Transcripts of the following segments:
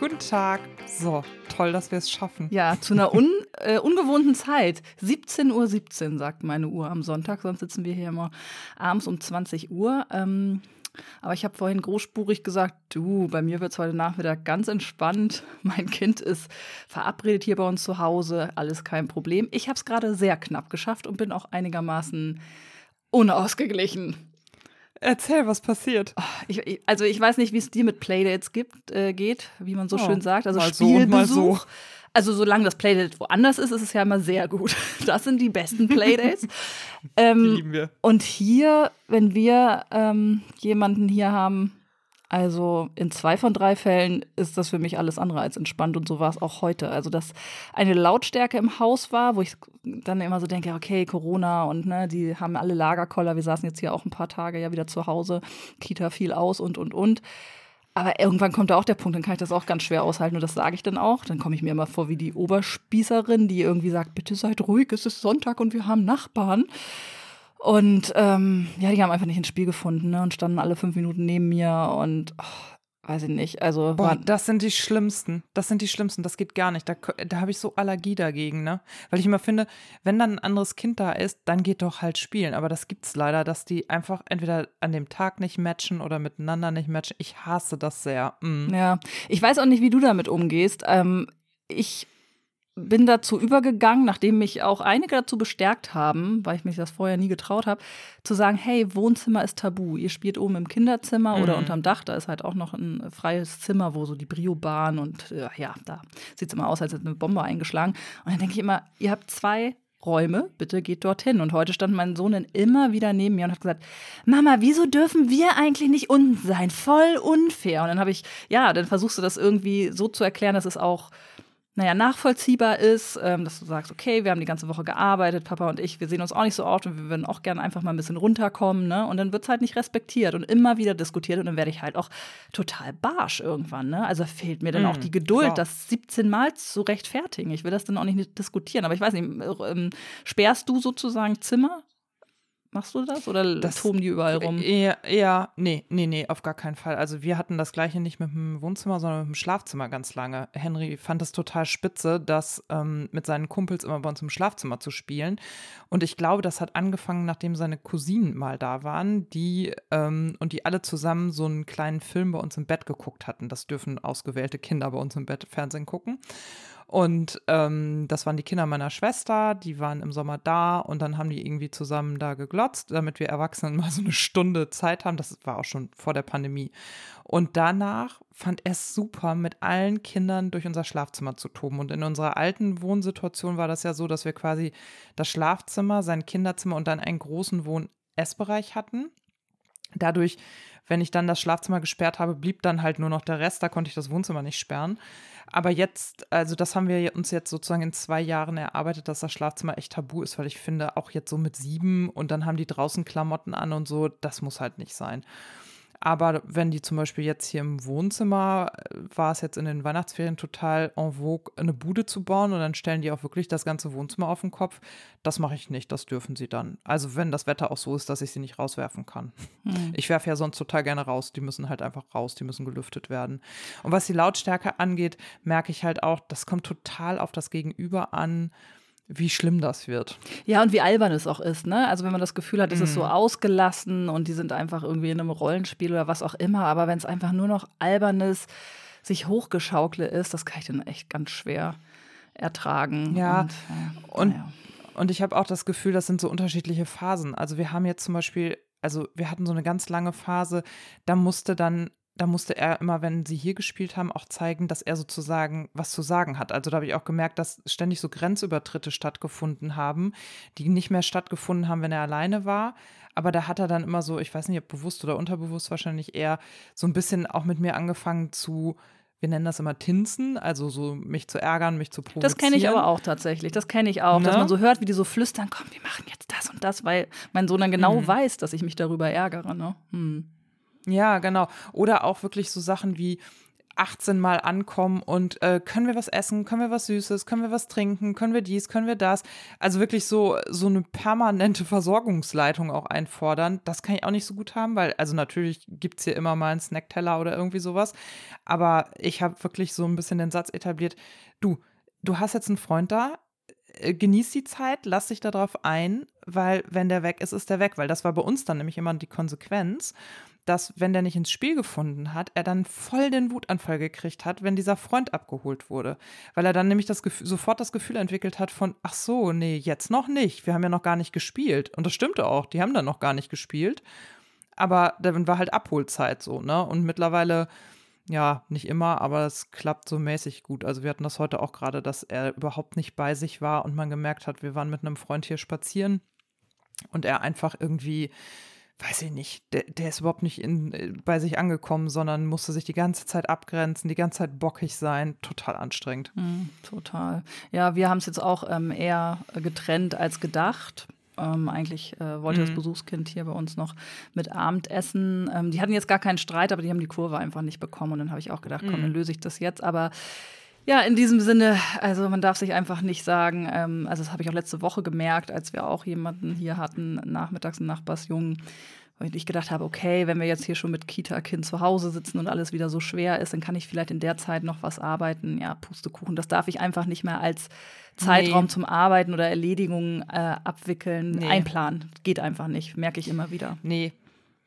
Guten Tag. So, toll, dass wir es schaffen. Ja, zu einer un, äh, ungewohnten Zeit. 17.17 Uhr 17, sagt meine Uhr am Sonntag, sonst sitzen wir hier immer abends um 20 Uhr. Ähm, aber ich habe vorhin großspurig gesagt, du, bei mir wird es heute Nachmittag ganz entspannt. Mein Kind ist verabredet hier bei uns zu Hause, alles kein Problem. Ich habe es gerade sehr knapp geschafft und bin auch einigermaßen unausgeglichen. Erzähl, was passiert. Oh, ich, also ich weiß nicht, wie es dir mit Playdates gibt, äh, geht, wie man so oh, schön sagt. Also mal Spielbesuch. So so. Also solange das Playdate woanders ist, ist es ja immer sehr gut. Das sind die besten Playdates. ähm, die lieben wir. Und hier, wenn wir ähm, jemanden hier haben, also in zwei von drei Fällen ist das für mich alles andere als entspannt und so war es auch heute. Also dass eine Lautstärke im Haus war, wo ich dann immer so denke, okay, Corona und ne, die haben alle Lagerkoller. Wir saßen jetzt hier auch ein paar Tage ja wieder zu Hause, Kita viel aus und und und. Aber irgendwann kommt da auch der Punkt, dann kann ich das auch ganz schwer aushalten und das sage ich dann auch. Dann komme ich mir immer vor wie die Oberspießerin, die irgendwie sagt, bitte seid ruhig, es ist Sonntag und wir haben Nachbarn. Und ähm, ja, die haben einfach nicht ins Spiel gefunden ne? und standen alle fünf Minuten neben mir und oh, weiß ich nicht. Also Boah, das sind die schlimmsten. Das sind die schlimmsten. Das geht gar nicht. Da, da habe ich so Allergie dagegen, ne? Weil ich immer finde, wenn dann ein anderes Kind da ist, dann geht doch halt spielen. Aber das gibt's leider, dass die einfach entweder an dem Tag nicht matchen oder miteinander nicht matchen. Ich hasse das sehr. Mm. Ja, ich weiß auch nicht, wie du damit umgehst. Ähm, ich bin dazu übergegangen, nachdem mich auch einige dazu bestärkt haben, weil ich mich das vorher nie getraut habe, zu sagen, hey, Wohnzimmer ist tabu. Ihr spielt oben im Kinderzimmer mhm. oder unterm Dach, da ist halt auch noch ein freies Zimmer, wo so die Brio-Bahn und äh, ja, da sieht es immer aus, als hätte eine Bombe eingeschlagen. Und dann denke ich immer, ihr habt zwei Räume, bitte geht dorthin. Und heute stand mein Sohn dann immer wieder neben mir und hat gesagt, Mama, wieso dürfen wir eigentlich nicht unten sein? Voll unfair. Und dann habe ich, ja, dann versuchst du das irgendwie so zu erklären, dass es auch naja, nachvollziehbar ist, ähm, dass du sagst, okay, wir haben die ganze Woche gearbeitet, Papa und ich, wir sehen uns auch nicht so oft und wir würden auch gerne einfach mal ein bisschen runterkommen, ne? Und dann wird es halt nicht respektiert und immer wieder diskutiert und dann werde ich halt auch total barsch irgendwann, ne? Also fehlt mir dann mm, auch die Geduld, klar. das 17 Mal zu rechtfertigen. Ich will das dann auch nicht diskutieren, aber ich weiß nicht, ähm, sperrst du sozusagen Zimmer? Machst du das oder das, toben die überall rum? Eher, eher, nee, nee, nee, auf gar keinen Fall. Also wir hatten das gleiche nicht mit dem Wohnzimmer, sondern mit dem Schlafzimmer ganz lange. Henry fand es total spitze, das ähm, mit seinen Kumpels immer bei uns im Schlafzimmer zu spielen. Und ich glaube, das hat angefangen, nachdem seine Cousinen mal da waren, die ähm, und die alle zusammen so einen kleinen Film bei uns im Bett geguckt hatten. Das dürfen ausgewählte Kinder bei uns im Bett Fernsehen gucken. Und ähm, das waren die Kinder meiner Schwester, die waren im Sommer da und dann haben die irgendwie zusammen da geglotzt, damit wir Erwachsenen mal so eine Stunde Zeit haben. Das war auch schon vor der Pandemie. Und danach fand er es super, mit allen Kindern durch unser Schlafzimmer zu toben. Und in unserer alten Wohnsituation war das ja so, dass wir quasi das Schlafzimmer, sein Kinderzimmer und dann einen großen Wohn-Essbereich hatten. Dadurch, wenn ich dann das Schlafzimmer gesperrt habe, blieb dann halt nur noch der Rest. Da konnte ich das Wohnzimmer nicht sperren. Aber jetzt, also das haben wir uns jetzt sozusagen in zwei Jahren erarbeitet, dass das Schlafzimmer echt tabu ist, weil ich finde, auch jetzt so mit sieben und dann haben die draußen Klamotten an und so, das muss halt nicht sein. Aber wenn die zum Beispiel jetzt hier im Wohnzimmer, äh, war es jetzt in den Weihnachtsferien total en vogue, eine Bude zu bauen und dann stellen die auch wirklich das ganze Wohnzimmer auf den Kopf. Das mache ich nicht, das dürfen sie dann. Also wenn das Wetter auch so ist, dass ich sie nicht rauswerfen kann. Hm. Ich werfe ja sonst total gerne raus. Die müssen halt einfach raus, die müssen gelüftet werden. Und was die Lautstärke angeht, merke ich halt auch, das kommt total auf das Gegenüber an wie schlimm das wird. Ja, und wie albern es auch ist, ne? Also wenn man das Gefühl hat, es mm. ist so mhm. ausgelassen und die sind einfach irgendwie in einem Rollenspiel oder was auch immer, aber wenn es einfach nur noch albernes, sich hochgeschaukle ist, das kann ich dann echt ganz schwer ertragen. Ja, und, äh, und, ja. und ich habe auch das Gefühl, das sind so unterschiedliche Phasen. Also wir haben jetzt zum Beispiel also wir hatten so eine ganz lange Phase, da musste dann da musste er immer, wenn sie hier gespielt haben, auch zeigen, dass er sozusagen was zu sagen hat. Also da habe ich auch gemerkt, dass ständig so Grenzübertritte stattgefunden haben, die nicht mehr stattgefunden haben, wenn er alleine war. Aber da hat er dann immer so, ich weiß nicht, ob bewusst oder unterbewusst wahrscheinlich eher, so ein bisschen auch mit mir angefangen zu, wir nennen das immer Tinsen, also so mich zu ärgern, mich zu provozieren. Das kenne ich aber auch tatsächlich. Das kenne ich auch, ne? dass man so hört, wie die so flüstern, komm, wir machen jetzt das und das, weil mein Sohn dann genau mhm. weiß, dass ich mich darüber ärgere. Ne? Hm. Ja, genau. Oder auch wirklich so Sachen wie, 18 Mal ankommen und äh, können wir was essen, können wir was Süßes, können wir was trinken, können wir dies, können wir das. Also wirklich so, so eine permanente Versorgungsleitung auch einfordern. Das kann ich auch nicht so gut haben, weil, also natürlich gibt es hier immer mal einen Snackteller oder irgendwie sowas. Aber ich habe wirklich so ein bisschen den Satz etabliert, du, du hast jetzt einen Freund da, äh, genieß die Zeit, lass dich darauf ein, weil wenn der weg ist, ist der weg. Weil das war bei uns dann nämlich immer die Konsequenz, dass wenn der nicht ins Spiel gefunden hat, er dann voll den Wutanfall gekriegt hat, wenn dieser Freund abgeholt wurde. Weil er dann nämlich das Gefühl, sofort das Gefühl entwickelt hat von, ach so, nee, jetzt noch nicht. Wir haben ja noch gar nicht gespielt. Und das stimmte auch, die haben dann noch gar nicht gespielt. Aber dann war halt Abholzeit so, ne? Und mittlerweile ja, nicht immer, aber es klappt so mäßig gut. Also wir hatten das heute auch gerade, dass er überhaupt nicht bei sich war und man gemerkt hat, wir waren mit einem Freund hier spazieren und er einfach irgendwie, weiß ich nicht, der, der ist überhaupt nicht in, äh, bei sich angekommen, sondern musste sich die ganze Zeit abgrenzen, die ganze Zeit bockig sein. Total anstrengend. Mm, total. Ja, wir haben es jetzt auch ähm, eher getrennt als gedacht. Ähm, eigentlich äh, wollte mhm. das Besuchskind hier bei uns noch mit Abendessen. Ähm, die hatten jetzt gar keinen Streit, aber die haben die Kurve einfach nicht bekommen. Und dann habe ich auch gedacht, komm, mhm. dann löse ich das jetzt. Aber ja, in diesem Sinne, also man darf sich einfach nicht sagen, ähm, also das habe ich auch letzte Woche gemerkt, als wir auch jemanden hier hatten, nachmittags einen Nachbarsjungen, und ich gedacht habe, okay, wenn wir jetzt hier schon mit Kita-Kind zu Hause sitzen und alles wieder so schwer ist, dann kann ich vielleicht in der Zeit noch was arbeiten. Ja, Pustekuchen, das darf ich einfach nicht mehr als Zeitraum nee. zum Arbeiten oder Erledigungen äh, abwickeln, nee. einplanen. Geht einfach nicht, merke ich immer wieder. Nee,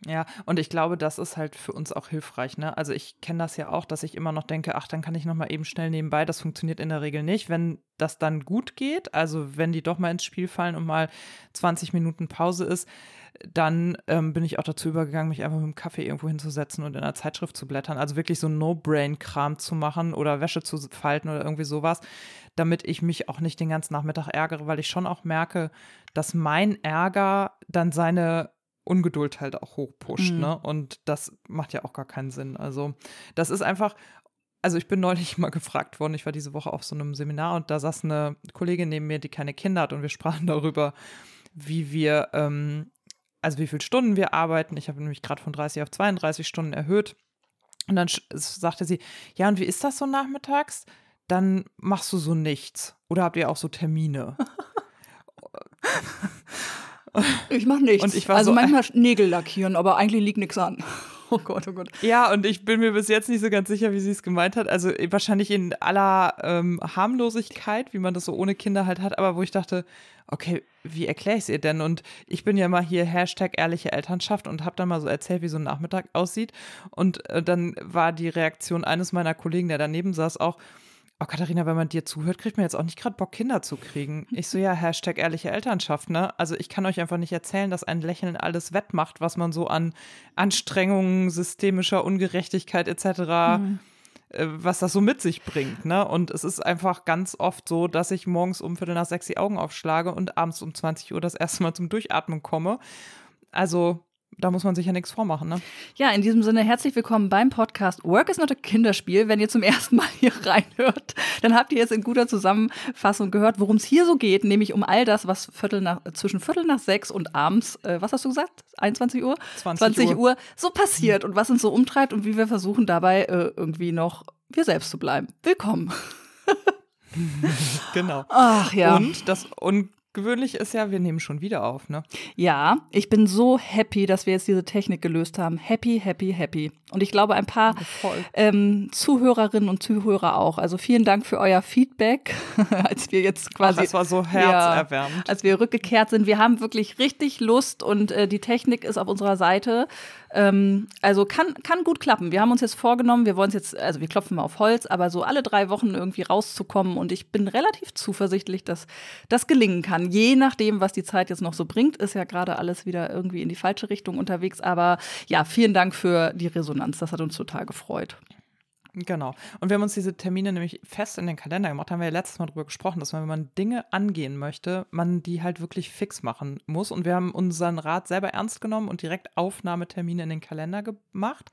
ja, und ich glaube, das ist halt für uns auch hilfreich. Ne? Also ich kenne das ja auch, dass ich immer noch denke, ach, dann kann ich noch mal eben schnell nebenbei. Das funktioniert in der Regel nicht. Wenn das dann gut geht, also wenn die doch mal ins Spiel fallen und mal 20 Minuten Pause ist, dann ähm, bin ich auch dazu übergegangen, mich einfach mit dem Kaffee irgendwo hinzusetzen und in einer Zeitschrift zu blättern. Also wirklich so No-Brain-Kram zu machen oder Wäsche zu falten oder irgendwie sowas, damit ich mich auch nicht den ganzen Nachmittag ärgere, weil ich schon auch merke, dass mein Ärger dann seine Ungeduld halt auch hochpusht, mhm. ne? Und das macht ja auch gar keinen Sinn. Also, das ist einfach, also ich bin neulich mal gefragt worden, ich war diese Woche auf so einem Seminar und da saß eine Kollegin neben mir, die keine Kinder hat und wir sprachen darüber, wie wir, ähm, also wie viele Stunden wir arbeiten. Ich habe nämlich gerade von 30 auf 32 Stunden erhöht. Und dann sagte sie, ja, und wie ist das so nachmittags? Dann machst du so nichts. Oder habt ihr auch so Termine? Ich mache nichts. Ich also so, manchmal Nägel lackieren, aber eigentlich liegt nichts an. Oh Gott, oh Gott. Ja, und ich bin mir bis jetzt nicht so ganz sicher, wie sie es gemeint hat. Also wahrscheinlich in aller ähm, Harmlosigkeit, wie man das so ohne Kinder halt hat, aber wo ich dachte, okay, wie erkläre ich es ihr denn? Und ich bin ja mal hier Hashtag ehrliche Elternschaft und habe dann mal so erzählt, wie so ein Nachmittag aussieht. Und äh, dann war die Reaktion eines meiner Kollegen, der daneben saß, auch, Oh, Katharina, wenn man dir zuhört, kriegt man jetzt auch nicht gerade Bock, Kinder zu kriegen. Ich so, ja, Hashtag ehrliche Elternschaft, ne? Also ich kann euch einfach nicht erzählen, dass ein Lächeln alles wettmacht, was man so an Anstrengungen, systemischer Ungerechtigkeit etc., mhm. äh, was das so mit sich bringt, ne? Und es ist einfach ganz oft so, dass ich morgens um Viertel nach sechs die Augen aufschlage und abends um 20 Uhr das erste Mal zum Durchatmen komme. Also da muss man sich ja nichts vormachen, ne? Ja, in diesem Sinne herzlich willkommen beim Podcast Work is not a Kinderspiel. Wenn ihr zum ersten Mal hier reinhört, dann habt ihr jetzt in guter Zusammenfassung gehört, worum es hier so geht, nämlich um all das, was Viertel nach, zwischen Viertel nach sechs und abends, äh, was hast du gesagt? 21 Uhr? 20, 20 Uhr. Uhr. so passiert und was uns so umtreibt und wie wir versuchen dabei äh, irgendwie noch wir selbst zu bleiben. Willkommen. genau. Ach ja. Und das und Gewöhnlich ist ja, wir nehmen schon wieder auf, ne? Ja, ich bin so happy, dass wir jetzt diese Technik gelöst haben. Happy, happy, happy. Und ich glaube, ein paar ähm, Zuhörerinnen und Zuhörer auch. Also vielen Dank für euer Feedback, als wir jetzt quasi. Ach, das war so herzerwärmend. Ja, als wir rückgekehrt sind. Wir haben wirklich richtig Lust und äh, die Technik ist auf unserer Seite. Ähm, also kann, kann gut klappen. Wir haben uns jetzt vorgenommen, wir wollen es jetzt, also wir klopfen mal auf Holz, aber so alle drei Wochen irgendwie rauszukommen. Und ich bin relativ zuversichtlich, dass das gelingen kann. Je nachdem, was die Zeit jetzt noch so bringt, ist ja gerade alles wieder irgendwie in die falsche Richtung unterwegs. Aber ja, vielen Dank für die Resonanz. Das hat uns total gefreut. Genau. Und wir haben uns diese Termine nämlich fest in den Kalender gemacht. Haben wir ja letztes Mal drüber gesprochen, dass man, wenn man Dinge angehen möchte, man die halt wirklich fix machen muss. Und wir haben unseren Rat selber ernst genommen und direkt Aufnahmetermine in den Kalender gemacht.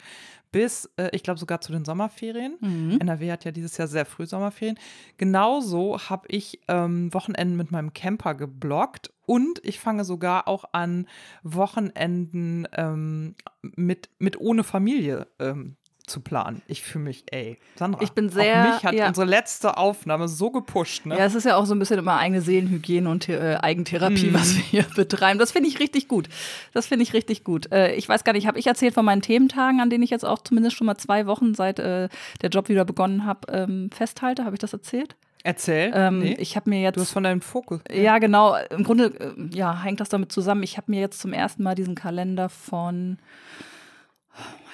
Bis, äh, ich glaube, sogar zu den Sommerferien. Mhm. NRW hat ja dieses Jahr sehr früh Sommerferien. Genauso habe ich ähm, Wochenenden mit meinem Camper geblockt und ich fange sogar auch an, Wochenenden ähm, mit, mit ohne Familie ähm, zu planen. Ich fühle mich, ey, Sandra, ich bin sehr, auch mich hat ja. unsere letzte Aufnahme so gepusht. Ne? Ja, es ist ja auch so ein bisschen immer eigene Seelenhygiene und äh, Eigentherapie, mm. was wir hier betreiben. Das finde ich richtig gut. Das finde ich richtig gut. Äh, ich weiß gar nicht, habe ich erzählt von meinen Thementagen, an denen ich jetzt auch zumindest schon mal zwei Wochen seit äh, der Job wieder begonnen habe, ähm, festhalte? Habe ich das erzählt? Erzähl. Ähm, nee. Ich habe mir jetzt. Du hast von deinem Fokus. Ja, genau. Im Grunde äh, ja, hängt das damit zusammen. Ich habe mir jetzt zum ersten Mal diesen Kalender von.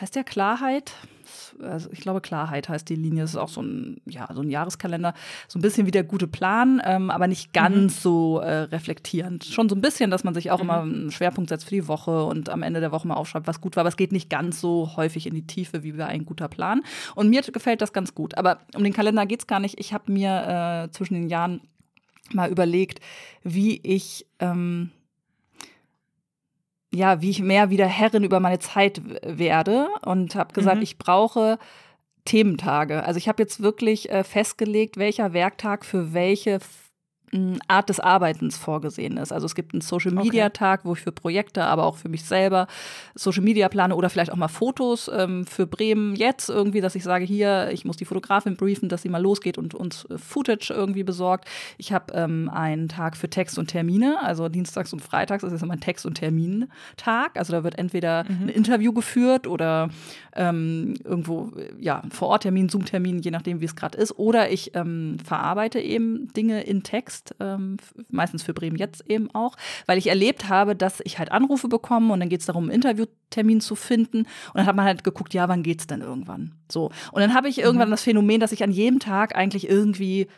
Heißt der Klarheit? Also ich glaube, Klarheit heißt die Linie. Das ist auch so ein, ja, so ein Jahreskalender. So ein bisschen wie der gute Plan, ähm, aber nicht ganz mhm. so äh, reflektierend. Schon so ein bisschen, dass man sich auch mhm. immer einen Schwerpunkt setzt für die Woche und am Ende der Woche mal aufschreibt, was gut war. Aber es geht nicht ganz so häufig in die Tiefe wie bei ein guter Plan. Und mir gefällt das ganz gut. Aber um den Kalender geht es gar nicht. Ich habe mir äh, zwischen den Jahren mal überlegt, wie ich ähm, ja, wie ich mehr wieder Herrin über meine Zeit werde und habe gesagt, mhm. ich brauche Thementage. Also ich habe jetzt wirklich äh, festgelegt, welcher Werktag für welche Art des Arbeitens vorgesehen ist. Also es gibt einen Social Media Tag, wo ich für Projekte, aber auch für mich selber Social Media plane oder vielleicht auch mal Fotos ähm, für Bremen jetzt irgendwie, dass ich sage, hier, ich muss die Fotografin briefen, dass sie mal losgeht und uns äh, Footage irgendwie besorgt. Ich habe ähm, einen Tag für Text und Termine, also dienstags und freitags ist immer ein Text- und Termintag. Also da wird entweder mhm. ein Interview geführt oder ähm, irgendwo, ja, vor Ort Termin, Zoom-Termin, je nachdem, wie es gerade ist. Oder ich ähm, verarbeite eben Dinge in Text, ähm, meistens für Bremen jetzt eben auch, weil ich erlebt habe, dass ich halt Anrufe bekomme und dann geht es darum, einen Interviewtermin zu finden. Und dann hat man halt geguckt, ja, wann geht's denn irgendwann? So. Und dann habe ich irgendwann mhm. das Phänomen, dass ich an jedem Tag eigentlich irgendwie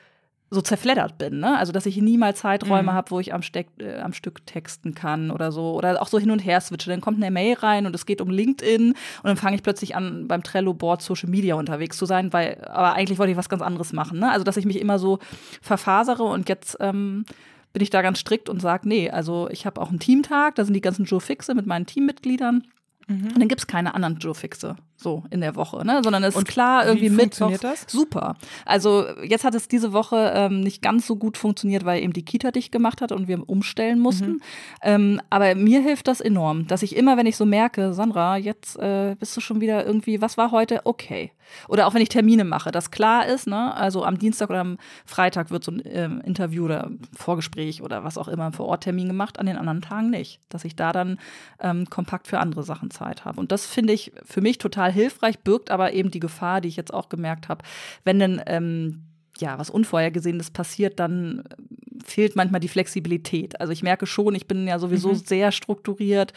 so zerfleddert bin, ne? Also dass ich nie mal Zeiträume mhm. habe, wo ich am, Steck, äh, am Stück texten kann oder so. Oder auch so hin und her switche. Dann kommt eine Mail rein und es geht um LinkedIn und dann fange ich plötzlich an, beim Trello-Board Social Media unterwegs zu sein, weil, aber eigentlich wollte ich was ganz anderes machen. Ne? Also dass ich mich immer so verfasere und jetzt ähm, bin ich da ganz strikt und sage, nee, also ich habe auch einen Teamtag, da sind die ganzen Joe Fixe mit meinen Teammitgliedern. Mhm. Und dann gibt es keine anderen Joe Fixe so in der Woche, ne? Sondern es ist klar, irgendwie mit. Funktioniert das? Super. Also jetzt hat es diese Woche ähm, nicht ganz so gut funktioniert, weil eben die Kita dicht gemacht hat und wir umstellen mussten. Mhm. Ähm, aber mir hilft das enorm, dass ich immer, wenn ich so merke, Sandra, jetzt äh, bist du schon wieder irgendwie, was war heute? Okay. Oder auch wenn ich Termine mache, dass klar ist, ne? Also am Dienstag oder am Freitag wird so ein ähm, Interview oder Vorgespräch oder was auch immer ein Vororttermin gemacht, an den anderen Tagen nicht. Dass ich da dann ähm, kompakt für andere Sachen Zeit habe. Und das finde ich für mich total total hilfreich, birgt aber eben die Gefahr, die ich jetzt auch gemerkt habe, wenn denn ähm, ja, was Unvorhergesehenes passiert, dann äh, fehlt manchmal die Flexibilität. Also ich merke schon, ich bin ja sowieso mhm. sehr strukturiert.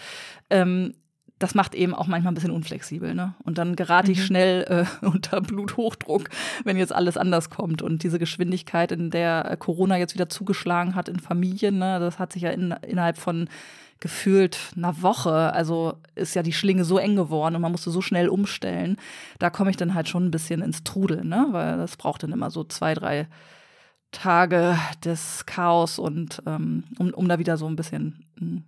Ähm, das macht eben auch manchmal ein bisschen unflexibel. Ne? Und dann gerate ich mhm. schnell äh, unter Bluthochdruck, wenn jetzt alles anders kommt. Und diese Geschwindigkeit, in der Corona jetzt wieder zugeschlagen hat in Familien, ne, das hat sich ja in, innerhalb von gefühlt einer Woche, also ist ja die Schlinge so eng geworden und man musste so schnell umstellen. Da komme ich dann halt schon ein bisschen ins Trudeln, ne? weil das braucht dann immer so zwei, drei Tage des Chaos und ähm, um, um da wieder so ein bisschen, hm,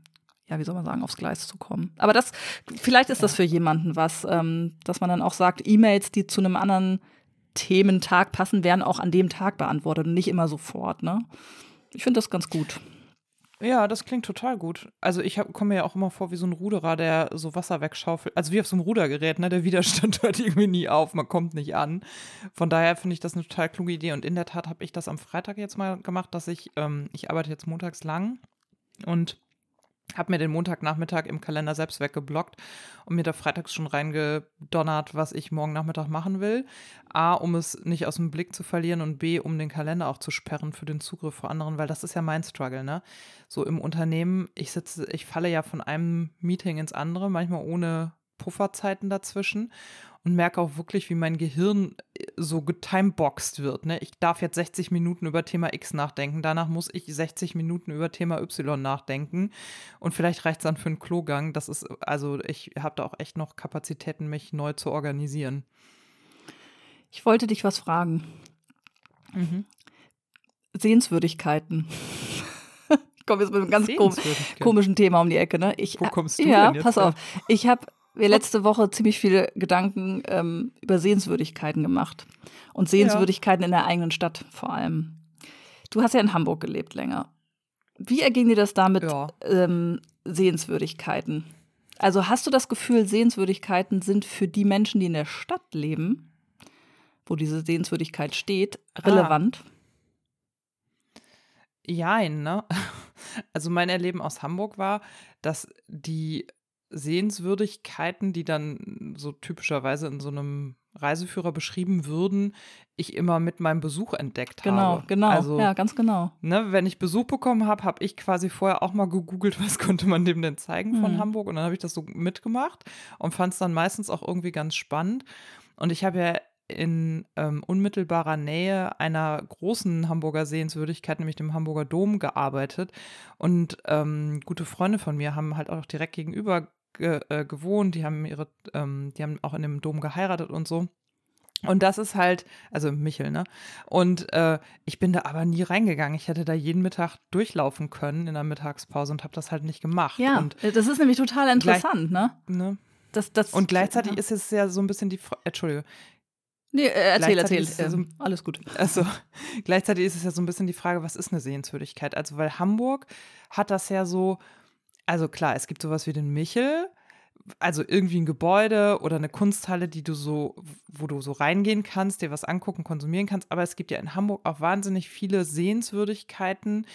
ja, wie soll man sagen, aufs Gleis zu kommen. Aber das, vielleicht ist das für jemanden was, ähm, dass man dann auch sagt, E-Mails, die zu einem anderen Thementag passen, werden auch an dem Tag beantwortet und nicht immer sofort. Ne? Ich finde das ganz gut. Ja, das klingt total gut. Also ich komme mir ja auch immer vor wie so ein Ruderer, der so Wasser wegschaufelt. Also wie auf so einem Rudergerät, ne? Der Widerstand hört irgendwie nie auf, man kommt nicht an. Von daher finde ich das eine total kluge Idee. Und in der Tat habe ich das am Freitag jetzt mal gemacht, dass ich, ähm, ich arbeite jetzt montags lang und habe mir den Montagnachmittag im Kalender selbst weggeblockt und mir da freitags schon reingedonnert, was ich morgen Nachmittag machen will. A, um es nicht aus dem Blick zu verlieren und B, um den Kalender auch zu sperren für den Zugriff vor anderen, weil das ist ja mein Struggle, ne? So im Unternehmen, ich sitze, ich falle ja von einem Meeting ins andere, manchmal ohne Pufferzeiten dazwischen und merke auch wirklich, wie mein Gehirn äh, so getimeboxt wird. Ne? Ich darf jetzt 60 Minuten über Thema X nachdenken, danach muss ich 60 Minuten über Thema Y nachdenken und vielleicht reicht es dann für einen Klogang. Das ist, also ich habe da auch echt noch Kapazitäten, mich neu zu organisieren. Ich wollte dich was fragen. Mhm. Sehenswürdigkeiten. ich komme jetzt mit einem ganz komischen Thema um die Ecke. Ne? Ich, Wo kommst du ja, denn jetzt? Pass auf. Ich habe wir letzte Woche ziemlich viele Gedanken ähm, über Sehenswürdigkeiten gemacht. Und Sehenswürdigkeiten ja. in der eigenen Stadt vor allem. Du hast ja in Hamburg gelebt länger. Wie erging dir das damit, ja. ähm, Sehenswürdigkeiten? Also hast du das Gefühl, Sehenswürdigkeiten sind für die Menschen, die in der Stadt leben, wo diese Sehenswürdigkeit steht, relevant? Ah. Jein, ne? Also mein Erleben aus Hamburg war, dass die Sehenswürdigkeiten, die dann so typischerweise in so einem Reiseführer beschrieben würden, ich immer mit meinem Besuch entdeckt genau, habe. Genau, genau, also, ja, ganz genau. Ne, wenn ich Besuch bekommen habe, habe ich quasi vorher auch mal gegoogelt, was konnte man dem denn zeigen von mhm. Hamburg und dann habe ich das so mitgemacht und fand es dann meistens auch irgendwie ganz spannend. Und ich habe ja in ähm, unmittelbarer Nähe einer großen Hamburger Sehenswürdigkeit, nämlich dem Hamburger Dom, gearbeitet. Und ähm, gute Freunde von mir haben halt auch direkt gegenüber ge äh, gewohnt, die haben ihre, ähm, die haben auch in dem Dom geheiratet und so. Und das ist halt, also Michel, ne? Und äh, ich bin da aber nie reingegangen. Ich hätte da jeden Mittag durchlaufen können in der Mittagspause und habe das halt nicht gemacht. Ja, und das ist nämlich total interessant, ne? ne? Das, das, und gleichzeitig ja. ist es ja so ein bisschen die, Entschuldige, Nee, äh, erzähl, erzähl. Ja so, alles gut. Also, gleichzeitig ist es ja so ein bisschen die Frage, was ist eine Sehenswürdigkeit? Also, weil Hamburg hat das ja so, also klar, es gibt sowas wie den Michel, also irgendwie ein Gebäude oder eine Kunsthalle, die du so, wo du so reingehen kannst, dir was angucken, konsumieren kannst. Aber es gibt ja in Hamburg auch wahnsinnig viele Sehenswürdigkeiten,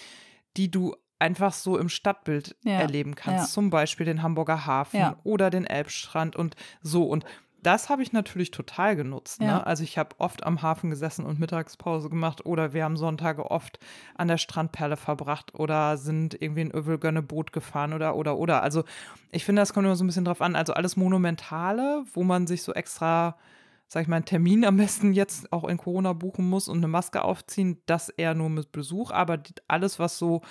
die du einfach so im Stadtbild ja, erleben kannst. Ja. Zum Beispiel den Hamburger Hafen ja. oder den Elbstrand und so. Und das habe ich natürlich total genutzt. Ne? Also ich habe oft am Hafen gesessen und Mittagspause gemacht oder wir haben Sonntage oft an der Strandperle verbracht oder sind irgendwie in Övelgönne Boot gefahren oder oder oder. Also ich finde, das kommt immer so ein bisschen drauf an. Also alles Monumentale, wo man sich so extra, sag ich mal, einen Termin am besten jetzt auch in Corona buchen muss und eine Maske aufziehen, das eher nur mit Besuch. Aber alles, was so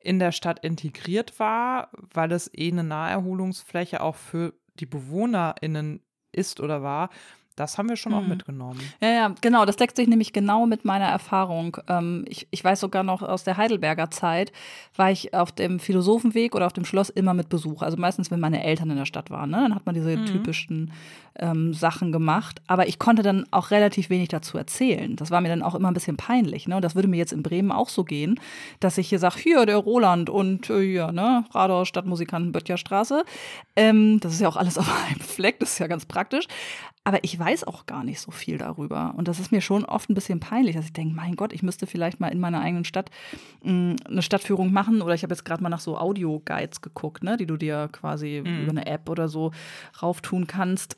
in der Stadt integriert war, weil es eh eine Naherholungsfläche auch für die BewohnerInnen ist oder war, das haben wir schon mhm. auch mitgenommen. Ja, ja, genau. Das deckt sich nämlich genau mit meiner Erfahrung. Ähm, ich, ich weiß sogar noch aus der Heidelberger Zeit, war ich auf dem Philosophenweg oder auf dem Schloss immer mit Besuch. Also meistens, wenn meine Eltern in der Stadt waren. Ne? Dann hat man diese mhm. typischen ähm, Sachen gemacht. Aber ich konnte dann auch relativ wenig dazu erzählen. Das war mir dann auch immer ein bisschen peinlich. Ne? Und das würde mir jetzt in Bremen auch so gehen, dass ich hier sage, hier der Roland und äh, ja, ne, Radau, Stadtmusikanten, Böttcherstraße. Ähm, das ist ja auch alles auf einem Fleck, das ist ja ganz praktisch. Aber ich weiß auch gar nicht so viel darüber. Und das ist mir schon oft ein bisschen peinlich, dass ich denke, mein Gott, ich müsste vielleicht mal in meiner eigenen Stadt mh, hm, eine Stadtführung machen. Oder ich habe jetzt gerade mal nach so Audio-Guides geguckt, ne, die du dir quasi mhm. über eine App oder so rauftun kannst.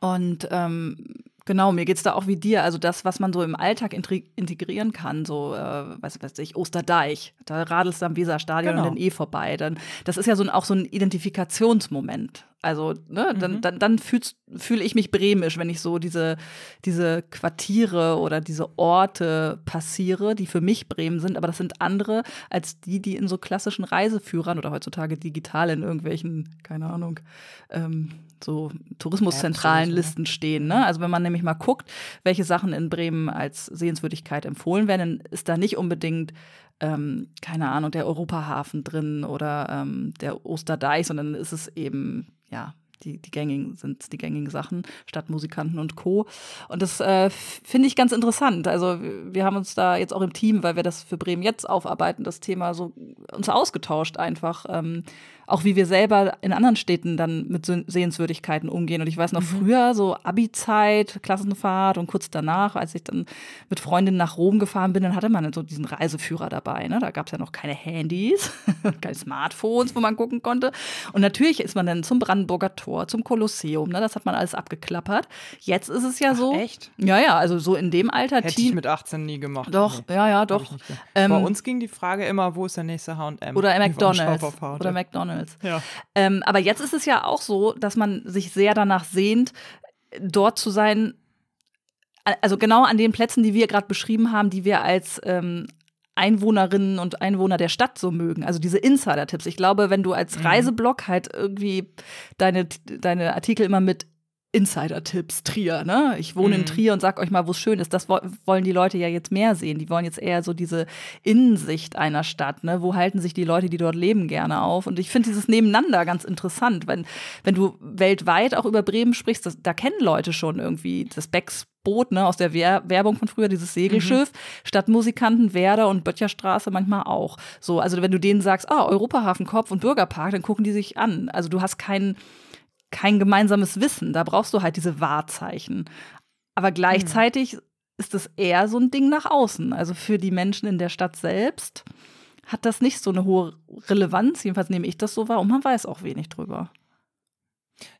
Und ähm, Genau, mir geht es da auch wie dir. Also das, was man so im Alltag integrieren kann, so, äh, weiß, weiß ich, Osterdeich, da radelst du am Weserstadion genau. und dann eh vorbei. Dann, das ist ja so ein, auch so ein Identifikationsmoment. Also, ne, mhm. dann, dann, dann fühle ich mich bremisch, wenn ich so diese, diese Quartiere oder diese Orte passiere, die für mich Bremen sind, aber das sind andere als die, die in so klassischen Reiseführern oder heutzutage digital in irgendwelchen, keine Ahnung, ähm, so tourismuszentralen ja, Listen stehen. Ne? Also wenn man nämlich mal guckt, welche Sachen in Bremen als Sehenswürdigkeit empfohlen werden, dann ist da nicht unbedingt ähm, keine Ahnung, der Europahafen drin oder ähm, der Osterdeich, sondern ist es eben ja, die, die gängigen sind die gängigen Sachen, Stadtmusikanten und Co. Und das äh, finde ich ganz interessant. Also wir haben uns da jetzt auch im Team, weil wir das für Bremen jetzt aufarbeiten, das Thema so uns ausgetauscht einfach. Ähm, auch wie wir selber in anderen Städten dann mit Sehenswürdigkeiten umgehen. Und ich weiß noch mhm. früher, so Abi-Zeit, Klassenfahrt und kurz danach, als ich dann mit Freundinnen nach Rom gefahren bin, dann hatte man so diesen Reiseführer dabei. Ne? Da gab es ja noch keine Handys, keine Smartphones, wo man gucken konnte. Und natürlich ist man dann zum Brandenburger Tor, zum Kolosseum, ne? das hat man alles abgeklappert. Jetzt ist es ja so. Ach, echt? Ja, ja, also so in dem Alter. Hätte ich mit 18 nie gemacht. Doch, nee. ja, ja, doch. Ähm, Bei uns ging die Frage immer, wo ist der nächste H&M? Oder McDonald's. Oder McDonald's. McDonalds. Ja. Ähm, aber jetzt ist es ja auch so, dass man sich sehr danach sehnt, dort zu sein, also genau an den Plätzen, die wir gerade beschrieben haben, die wir als ähm, Einwohnerinnen und Einwohner der Stadt so mögen. Also diese Insider-Tipps. Ich glaube, wenn du als mhm. Reiseblog halt irgendwie deine, deine Artikel immer mit Insider-Tipps, Trier, ne? Ich wohne mhm. in Trier und sag euch mal, wo es schön ist. Das wollen die Leute ja jetzt mehr sehen. Die wollen jetzt eher so diese Innensicht einer Stadt, ne? Wo halten sich die Leute, die dort leben, gerne auf? Und ich finde dieses Nebeneinander ganz interessant. Wenn, wenn du weltweit auch über Bremen sprichst, das, da kennen Leute schon irgendwie das Becks Boot, ne, aus der Werbung von früher, dieses Segelschiff, mhm. Stadtmusikanten, Werder und Böttcherstraße manchmal auch. So, also wenn du denen sagst, ah, Europahafen, Kopf und Bürgerpark, dann gucken die sich an. Also du hast keinen kein gemeinsames Wissen. Da brauchst du halt diese Wahrzeichen. Aber gleichzeitig mhm. ist es eher so ein Ding nach außen. Also für die Menschen in der Stadt selbst hat das nicht so eine hohe Relevanz. Jedenfalls nehme ich das so wahr und man weiß auch wenig drüber.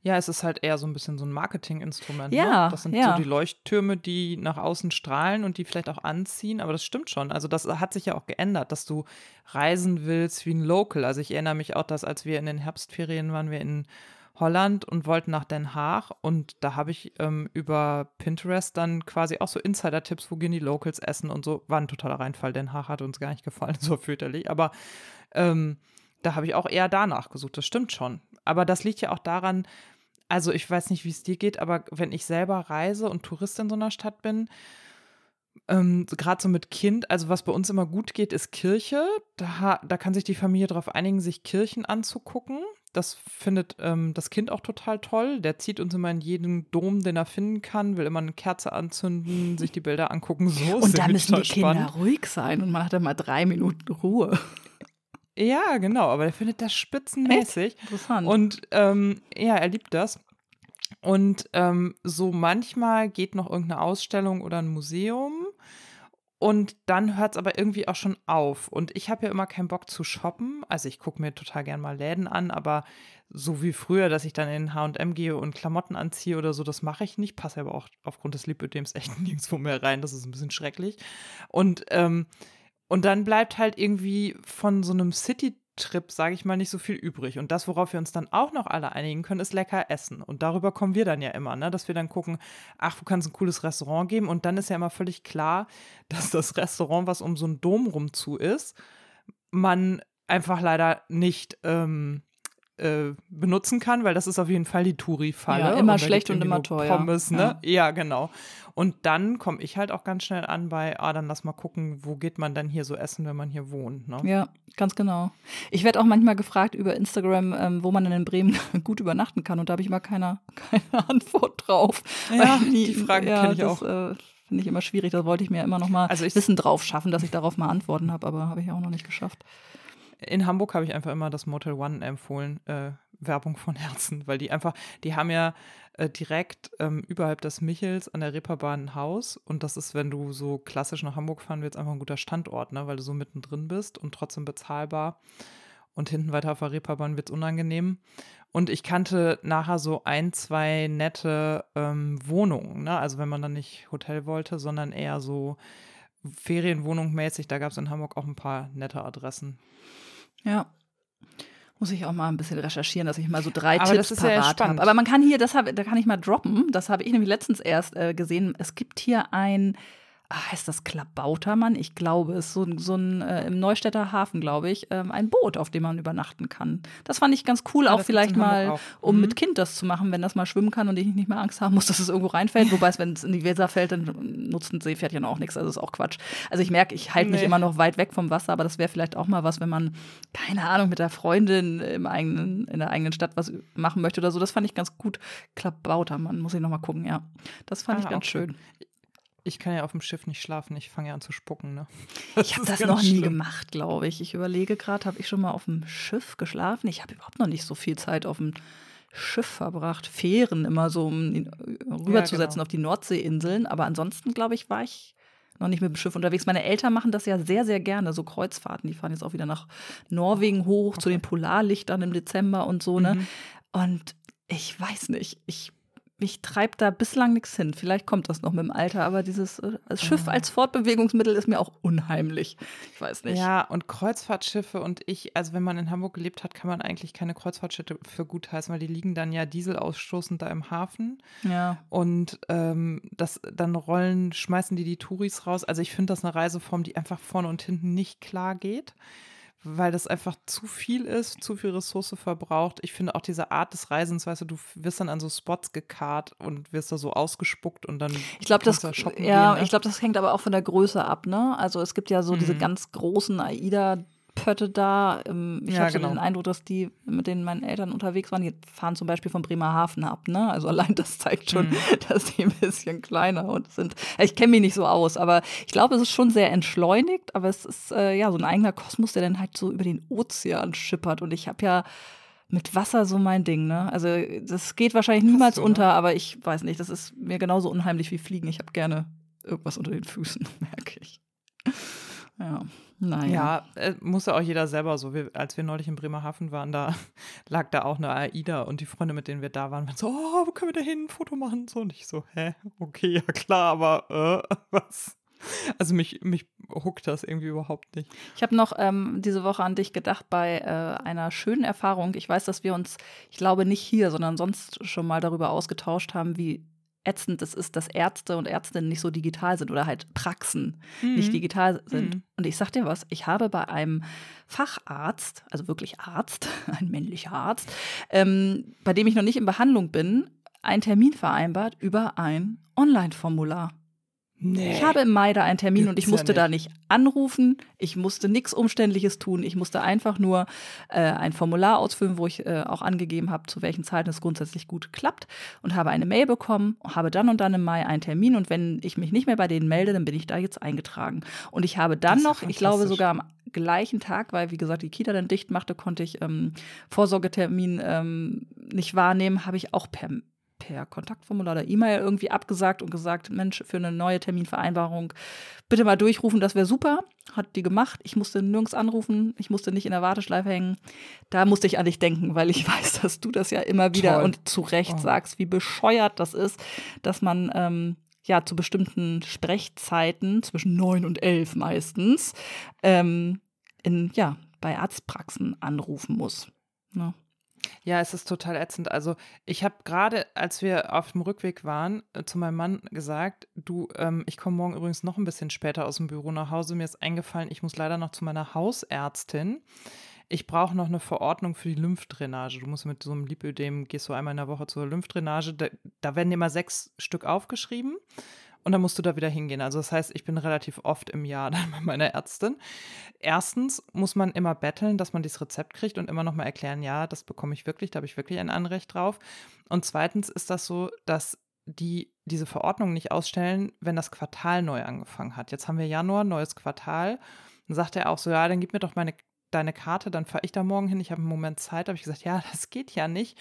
Ja, es ist halt eher so ein bisschen so ein Marketinginstrument. Ne? Ja, ne? Das sind ja. so die Leuchttürme, die nach außen strahlen und die vielleicht auch anziehen. Aber das stimmt schon. Also das hat sich ja auch geändert, dass du reisen willst wie ein Local. Also ich erinnere mich auch, dass als wir in den Herbstferien waren, wir in Holland und wollten nach Den Haag. Und da habe ich ähm, über Pinterest dann quasi auch so Insider-Tipps, wo gehen die Locals essen und so. War ein totaler Reinfall. Den Haag hat uns gar nicht gefallen, so fürchterlich. Aber ähm, da habe ich auch eher danach gesucht. Das stimmt schon. Aber das liegt ja auch daran, also ich weiß nicht, wie es dir geht, aber wenn ich selber reise und Tourist in so einer Stadt bin, ähm, Gerade so mit Kind, also was bei uns immer gut geht, ist Kirche. Da, da kann sich die Familie darauf einigen, sich Kirchen anzugucken. Das findet ähm, das Kind auch total toll. Der zieht uns immer in jeden Dom, den er finden kann, will immer eine Kerze anzünden, sich die Bilder angucken. So und da müssen die Kinder spannend. ruhig sein und man hat dann mal drei Minuten Ruhe. Ja, genau, aber der findet das spitzenmäßig. Echt? Interessant. Und ähm, ja, er liebt das. Und ähm, so manchmal geht noch irgendeine Ausstellung oder ein Museum. Und dann hört es aber irgendwie auch schon auf. Und ich habe ja immer keinen Bock zu shoppen. Also ich gucke mir total gern mal Läden an, aber so wie früher, dass ich dann in HM gehe und Klamotten anziehe oder so, das mache ich nicht. Passe aber auch aufgrund des Lipödems echt nirgendwo mehr rein. Das ist ein bisschen schrecklich. Und, ähm, und dann bleibt halt irgendwie von so einem City Trip, sage ich mal, nicht so viel übrig. Und das, worauf wir uns dann auch noch alle einigen können, ist lecker essen. Und darüber kommen wir dann ja immer, ne? dass wir dann gucken, ach, wo kann es ein cooles Restaurant geben? Und dann ist ja immer völlig klar, dass das Restaurant, was um so einen Dom rum zu ist, man einfach leider nicht ähm, äh, benutzen kann, weil das ist auf jeden Fall die Touri-Falle. Ja, immer und schlecht und immer teuer. Pommes, ne? Ja. ja, genau. Und dann komme ich halt auch ganz schnell an bei, ah, dann lass mal gucken, wo geht man dann hier so essen, wenn man hier wohnt. Ne? Ja, ganz genau. Ich werde auch manchmal gefragt über Instagram, ähm, wo man denn in Bremen gut übernachten kann. Und da habe ich mal keine, keine Antwort drauf. Ja, die, die Frage ja, kenne ich das, auch. Äh, Finde ich immer schwierig. Da wollte ich mir immer noch mal also Wissen drauf schaffen, dass ich darauf mal Antworten habe, aber habe ich auch noch nicht geschafft. In Hamburg habe ich einfach immer das Motel One empfohlen, äh, Werbung von Herzen, weil die einfach, die haben ja äh, direkt ähm, überhalb des Michels an der Reeperbahn ein Haus und das ist, wenn du so klassisch nach Hamburg fahren willst, einfach ein guter Standort, ne, weil du so mittendrin bist und trotzdem bezahlbar und hinten weiter auf der Reeperbahn wird es unangenehm. Und ich kannte nachher so ein, zwei nette ähm, Wohnungen, ne? also wenn man dann nicht Hotel wollte, sondern eher so Ferienwohnung mäßig, da gab es in Hamburg auch ein paar nette Adressen. Ja. Muss ich auch mal ein bisschen recherchieren, dass ich mal so drei Aber Tipps parat ja habe. Aber man kann hier, das hab, da kann ich mal droppen, das habe ich nämlich letztens erst äh, gesehen. Es gibt hier ein heißt das Klabautermann? Ich glaube, es ist so, so ein äh, im Neustädter Hafen, glaube ich, ähm, ein Boot, auf dem man übernachten kann. Das fand ich ganz cool, ja, auch vielleicht mal, auch. um mhm. mit Kind das zu machen, wenn das mal schwimmen kann und ich nicht mehr Angst haben muss, dass es irgendwo reinfällt. Wobei es, wenn es in die Weser fällt, dann nutzt ein Seepferdchen auch nichts. Also ist auch Quatsch. Also ich merke, ich halte nee. mich immer noch weit weg vom Wasser, aber das wäre vielleicht auch mal was, wenn man, keine Ahnung, mit der Freundin im eigenen, in der eigenen Stadt was machen möchte oder so. Das fand ich ganz gut. Klabautermann, muss ich noch mal gucken, ja. Das fand ah, ich ganz okay. schön. Ich kann ja auf dem Schiff nicht schlafen, ich fange ja an zu spucken. Ne? ich habe das noch nie schlimm. gemacht, glaube ich. Ich überlege gerade, habe ich schon mal auf dem Schiff geschlafen? Ich habe überhaupt noch nicht so viel Zeit auf dem Schiff verbracht. Fähren immer so, um rüberzusetzen ja, genau. auf die Nordseeinseln. Aber ansonsten, glaube ich, war ich noch nicht mit dem Schiff unterwegs. Meine Eltern machen das ja sehr, sehr gerne, so Kreuzfahrten. Die fahren jetzt auch wieder nach Norwegen hoch, okay. zu den Polarlichtern im Dezember und so. Ne? Mhm. Und ich weiß nicht, ich mich treibt da bislang nichts hin. Vielleicht kommt das noch mit dem Alter, aber dieses äh, Schiff als Fortbewegungsmittel ist mir auch unheimlich. Ich weiß nicht. Ja, und Kreuzfahrtschiffe und ich, also wenn man in Hamburg gelebt hat, kann man eigentlich keine Kreuzfahrtschiffe für gut heißen, weil die liegen dann ja dieselausstoßend da im Hafen. Ja. Und ähm, das dann rollen, schmeißen die die Touris raus. Also ich finde das eine Reiseform, die einfach vorne und hinten nicht klar geht weil das einfach zu viel ist, zu viel Ressource verbraucht. Ich finde auch diese Art des Reisens, weißt du, du wirst dann an so Spots gekarrt und wirst da so ausgespuckt und dann ich glaube das da shoppen ja gehen, ne? ich glaube das hängt aber auch von der Größe ab ne also es gibt ja so diese Mhm. ganz großen AIDA Pötte da. Ähm, Ich Ja, habe so genau. den Eindruck, dass die, mit denen meine Eltern unterwegs waren, die fahren zum Beispiel von Bremerhaven ab. Ne? Also allein das zeigt schon, Mhm. dass die ein bisschen kleiner und sind. Ich kenne mich nicht so aus, aber ich glaube, es ist schon sehr entschleunigt, aber es ist äh, ja so ein eigener Kosmos, der dann halt so über den Ozean schippert. Und ich habe ja mit Wasser so mein Ding, ne? Also das geht wahrscheinlich niemals du, ne? unter, aber ich weiß nicht, das ist mir genauso unheimlich wie Fliegen. Ich habe gerne irgendwas unter den Füßen, merke ich. Ja, naja. Ja, äh, muss ja auch jeder selber so. Wir, als wir neulich in Bremerhaven waren, da lag da auch eine AIDA und die Freunde, mit denen wir da waren, waren so, oh, wo können wir da hin ein Foto machen? So, und ich so, hä, okay, ja klar, aber äh, was? Also mich, mich huckt das irgendwie überhaupt nicht. Ich habe noch ähm, diese Woche an dich gedacht bei äh, einer schönen Erfahrung. Ich weiß, dass wir uns, ich glaube nicht hier, sondern sonst schon mal darüber ausgetauscht haben, wie ätzend es ist, dass Ärzte und Ärztinnen nicht so digital sind oder halt Praxen nicht digital sind. Mhm. Und ich sag dir was, ich habe bei einem Facharzt, also wirklich Arzt, ein männlicher Arzt, ähm, bei dem ich noch nicht in Behandlung bin, einen Termin vereinbart über ein Online-Formular. Nee. Ich habe im Mai da einen Termin und ich Gibt's ja musste da nicht anrufen, ich musste nichts Umständliches tun, ich musste einfach nur äh, ein Formular ausfüllen, wo ich äh, auch angegeben habe, zu welchen Zeiten es grundsätzlich gut klappt und habe eine Mail bekommen, habe dann und dann im Mai einen Termin und wenn ich mich nicht mehr bei denen melde, dann bin ich da jetzt eingetragen. Und ich habe dann noch, ich glaube sogar am gleichen Tag, weil wie gesagt die Kita dann dicht machte, konnte ich ähm, Vorsorgetermin ähm, nicht wahrnehmen, habe ich auch per per Kontaktformular oder E-Mail irgendwie abgesagt und gesagt, Mensch, für eine neue Terminvereinbarung bitte mal durchrufen, das wäre super. Hat die gemacht. Ich musste nirgends anrufen, ich musste nicht in der Warteschleife hängen. Da musste ich an dich denken, weil ich weiß, dass du das ja immer wieder Toll. und zu Recht Oh. sagst, wie bescheuert das ist, dass man ähm, ja zu bestimmten Sprechzeiten, zwischen neun und elf meistens, ähm, in, ja, bei Arztpraxen anrufen muss. Ne? Ja, es ist total ätzend. Also ich habe gerade, als wir auf dem Rückweg waren, äh, zu meinem Mann gesagt, du, ähm, ich komme morgen übrigens noch ein bisschen später aus dem Büro nach Hause. Mir ist eingefallen, ich muss leider noch zu meiner Hausärztin. Ich brauche noch eine Verordnung für die Lymphdrainage. Du musst mit so einem Lipödem, gehst du einmal in der Woche zur Lymphdrainage. Da, da werden immer sechs Stück aufgeschrieben. Und dann musst du da wieder hingehen. Also das heißt, ich bin relativ oft im Jahr dann bei meiner Ärztin. Erstens muss man immer betteln, dass man dieses Rezept kriegt und immer noch mal erklären, ja, das bekomme ich wirklich, da habe ich wirklich ein Anrecht drauf. Und zweitens ist das so, dass die diese Verordnung nicht ausstellen, wenn das Quartal neu angefangen hat. Jetzt haben wir Januar, neues Quartal. Dann sagt er auch so, ja, dann gib mir doch meine deine Karte, dann fahre ich da morgen hin. Ich habe einen Moment Zeit. habe ich gesagt, ja, das geht ja nicht,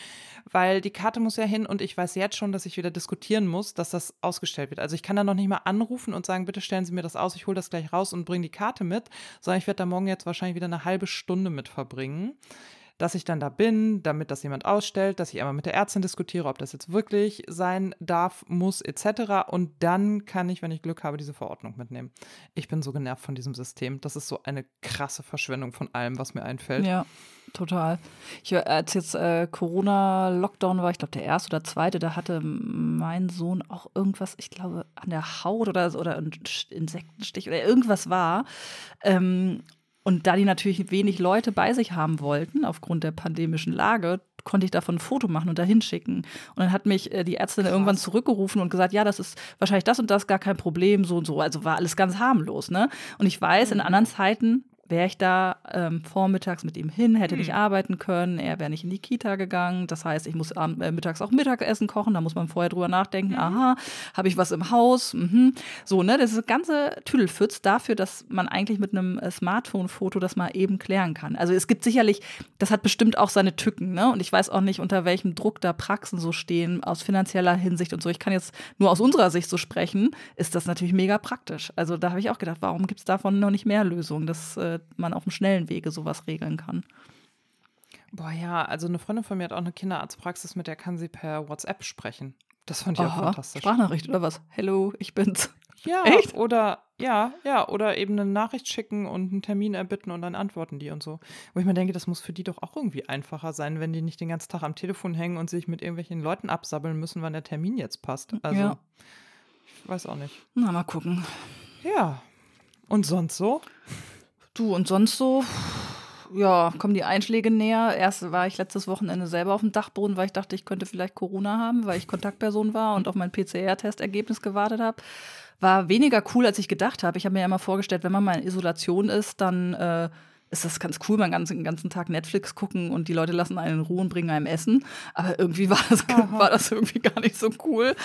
weil die Karte muss ja hin und ich weiß jetzt schon, dass ich wieder diskutieren muss, dass das ausgestellt wird. Also ich kann da noch nicht mal anrufen und sagen, bitte stellen Sie mir das aus, ich hole das gleich raus und bringe die Karte mit, sondern ich werde da morgen jetzt wahrscheinlich wieder eine halbe Stunde mit verbringen dass ich dann da bin, damit das jemand ausstellt, dass ich einmal mit der Ärztin diskutiere, ob das jetzt wirklich sein darf, muss, etc. Und dann kann ich, wenn ich Glück habe, diese Verordnung mitnehmen. Ich bin so genervt von diesem System. Das ist so eine krasse Verschwendung von allem, was mir einfällt. Ja, total. Ich, als jetzt äh, Corona-Lockdown war, ich glaube der erste oder zweite, da hatte mein Sohn auch irgendwas, ich glaube, an der Haut oder, oder ein Insektenstich oder irgendwas war. Ähm, und da die natürlich wenig Leute bei sich haben wollten, aufgrund der pandemischen Lage, konnte ich davon ein Foto machen und dahin schicken. Und dann hat mich äh, die Ärztin Krass. irgendwann zurückgerufen und gesagt, ja, das ist wahrscheinlich das und das gar kein Problem, so und so. Also war alles ganz harmlos, ne? Und ich weiß, in anderen Zeiten wäre ich da ähm, vormittags mit ihm hin, hätte nicht arbeiten können, er wäre nicht in die Kita gegangen. Das heißt, ich muss abend, äh, mittags auch Mittagessen kochen, da muss man vorher drüber nachdenken, aha, habe ich was im Haus? Mhm. So, ne, das ist das ganze Tüdelfütz dafür, dass man eigentlich mit einem äh, Smartphone-Foto das mal eben klären kann. Also es gibt sicherlich, das hat bestimmt auch seine Tücken, ne? Und ich weiß auch nicht, unter welchem Druck da Praxen so stehen, aus finanzieller Hinsicht und so. Ich kann jetzt nur aus unserer Sicht so sprechen, ist das natürlich mega praktisch. Also da habe ich auch gedacht, warum gibt es davon noch nicht mehr Lösungen, dass äh, man auf dem schnellen Wege sowas regeln kann. Boah, ja, also eine Freundin von mir hat auch eine Kinderarztpraxis, mit der kann sie per WhatsApp sprechen. Das fand ich auch Aha, fantastisch. Sprachnachricht oder was? Hello, ich bin's. Ja, Echt? oder ja, ja, oder eben eine Nachricht schicken und einen Termin erbitten und dann antworten die und so. Wo ich mir denke, das muss für die doch auch irgendwie einfacher sein, wenn die nicht den ganzen Tag am Telefon hängen und sich mit irgendwelchen Leuten absabbeln müssen, wann der Termin jetzt passt. Also, Ja. ich weiß auch nicht. Na, mal gucken. Ja. Und sonst so? Du und sonst so? ja, kommen die Einschläge näher. Erst war ich letztes Wochenende selber auf dem Dachboden, weil ich dachte, ich könnte vielleicht Corona haben, weil ich Kontaktperson war und auf mein PCR-Testergebnis gewartet habe. War weniger cool, als ich gedacht habe. Ich habe mir ja immer vorgestellt, wenn man mal in Isolation ist, dann äh, ist das ganz cool, man kann den ganzen Tag Netflix gucken und die Leute lassen einen in Ruhe und bringen einem Essen. Aber irgendwie war das, war das irgendwie gar nicht so cool.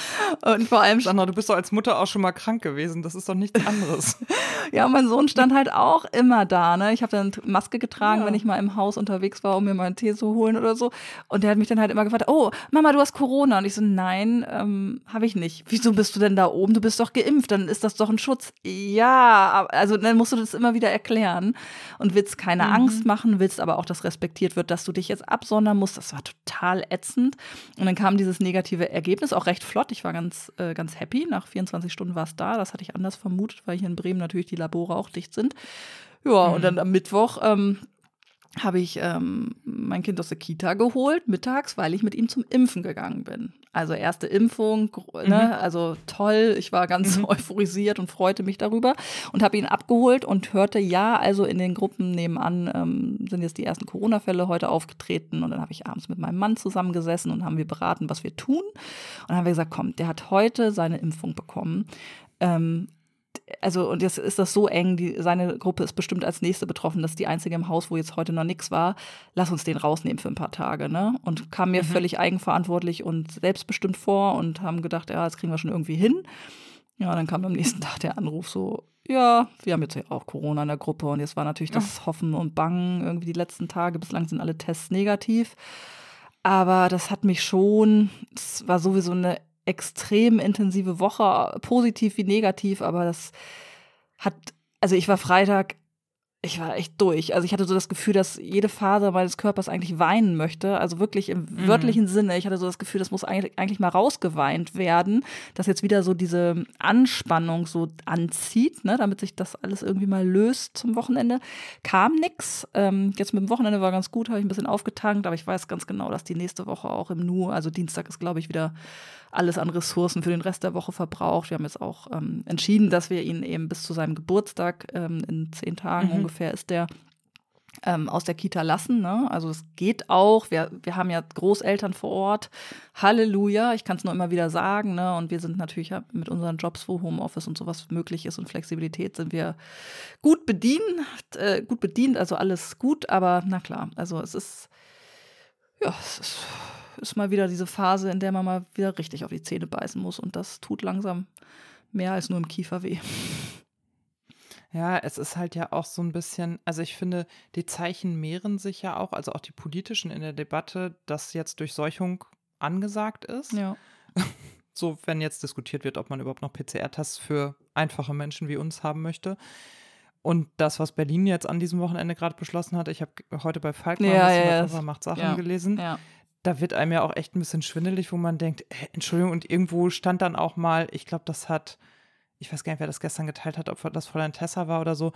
Und vor allem. Sandra, du bist doch als Mutter auch schon mal krank gewesen. Das ist doch nichts anderes. ja, mein Sohn stand halt auch immer da. Ne? Ich habe dann Maske getragen, ja. wenn ich mal im Haus unterwegs war, um mir mal einen Tee zu holen oder so. Und der hat mich dann halt immer gefragt: Oh, Mama, du hast Corona. Und ich so: Nein, ähm, habe ich nicht. Wieso bist du denn da oben? Du bist doch geimpft. Dann ist das doch ein Schutz. Ja, also dann musst du das immer wieder erklären und willst willst keine mhm. Angst machen, willst aber auch, dass respektiert wird, dass du dich jetzt absondern musst. Das war total ätzend. Und dann kam dieses negative Ergebnis, auch recht flott. Ich war ganz, äh, ganz happy. Nach 24 Stunden war es da. Das hatte ich anders vermutet, weil hier in Bremen natürlich die Labore auch dicht sind. Ja, mhm. und dann am Mittwoch ähm, habe ich ähm, mein Kind aus der Kita geholt, mittags, weil ich mit ihm zum Impfen gegangen bin. Also erste Impfung, ne? mhm. also toll. Ich war ganz mhm. euphorisiert und freute mich darüber und habe ihn abgeholt und hörte, ja, also in den Gruppen nebenan ähm, sind jetzt die ersten Corona-Fälle heute aufgetreten. Und dann habe ich abends mit meinem Mann zusammengesessen und haben wir beraten, was wir tun. Und dann haben wir gesagt, komm, der hat heute seine Impfung bekommen. Ähm, also und jetzt ist das so eng, die, seine Gruppe ist bestimmt als nächste betroffen, das ist die einzige im Haus, wo jetzt heute noch nichts war. Lass uns den rausnehmen für ein paar Tage, ne? Und kam mir mhm. völlig eigenverantwortlich und selbstbestimmt vor und haben gedacht, ja, das kriegen wir schon irgendwie hin. Ja, dann kam am nächsten Tag der Anruf so, ja, wir haben jetzt ja auch Corona in der Gruppe und jetzt war natürlich das Hoffen und Bangen irgendwie die letzten Tage. Bislang sind alle Tests negativ. Aber das hat mich schon, es war sowieso eine extrem intensive Woche, positiv wie negativ, aber das hat, also ich war Freitag, ich war echt durch. Also ich hatte so das Gefühl, dass jede Faser meines Körpers eigentlich weinen möchte. Also wirklich im mhm. wörtlichen Sinne. Ich hatte so das Gefühl, das muss eigentlich, eigentlich mal rausgeweint werden, dass jetzt wieder so diese Anspannung so anzieht, ne, damit sich das alles irgendwie mal löst zum Wochenende. Kam nix. Ähm, jetzt mit dem Wochenende war ganz gut, habe ich ein bisschen aufgetankt, aber ich weiß ganz genau, dass die nächste Woche auch im Nu, also Dienstag ist, glaube ich, wieder alles an Ressourcen für den Rest der Woche verbraucht. Wir haben jetzt auch ähm, entschieden, dass wir ihn eben bis zu seinem Geburtstag, ähm, in zehn Tagen mhm. Ungefähr ist der, ähm, aus der Kita lassen. Ne? Also es geht auch. Wir, wir haben ja Großeltern vor Ort. Halleluja, ich kann es nur immer wieder sagen. Ne? Und wir sind natürlich mit unseren Jobs, wo Homeoffice und sowas möglich ist und Flexibilität, sind wir gut bedient. Äh, gut bedient, also alles gut. Aber na klar, also es ist, ja, es ist ist mal wieder diese Phase, in der man mal wieder richtig auf die Zähne beißen muss. Und das tut langsam mehr als nur im Kiefer weh. Ja, es ist halt ja auch so ein bisschen, also ich finde, die Zeichen mehren sich ja auch, also auch die politischen in der Debatte, dass jetzt Durchseuchung angesagt ist. Ja. So, wenn jetzt diskutiert wird, ob man überhaupt noch PCR-Tests für einfache Menschen wie uns haben möchte. Und das, was Berlin jetzt an diesem Wochenende gerade beschlossen hat, ich habe heute bei Falk ja, ja, ja, macht Sachen ja, gelesen. Ja da wird einem ja auch echt ein bisschen schwindelig, wo man denkt, äh, Entschuldigung, und irgendwo stand dann auch mal, ich glaube, das hat, ich weiß gar nicht, wer das gestern geteilt hat, ob das Fräulein Tessa war oder so,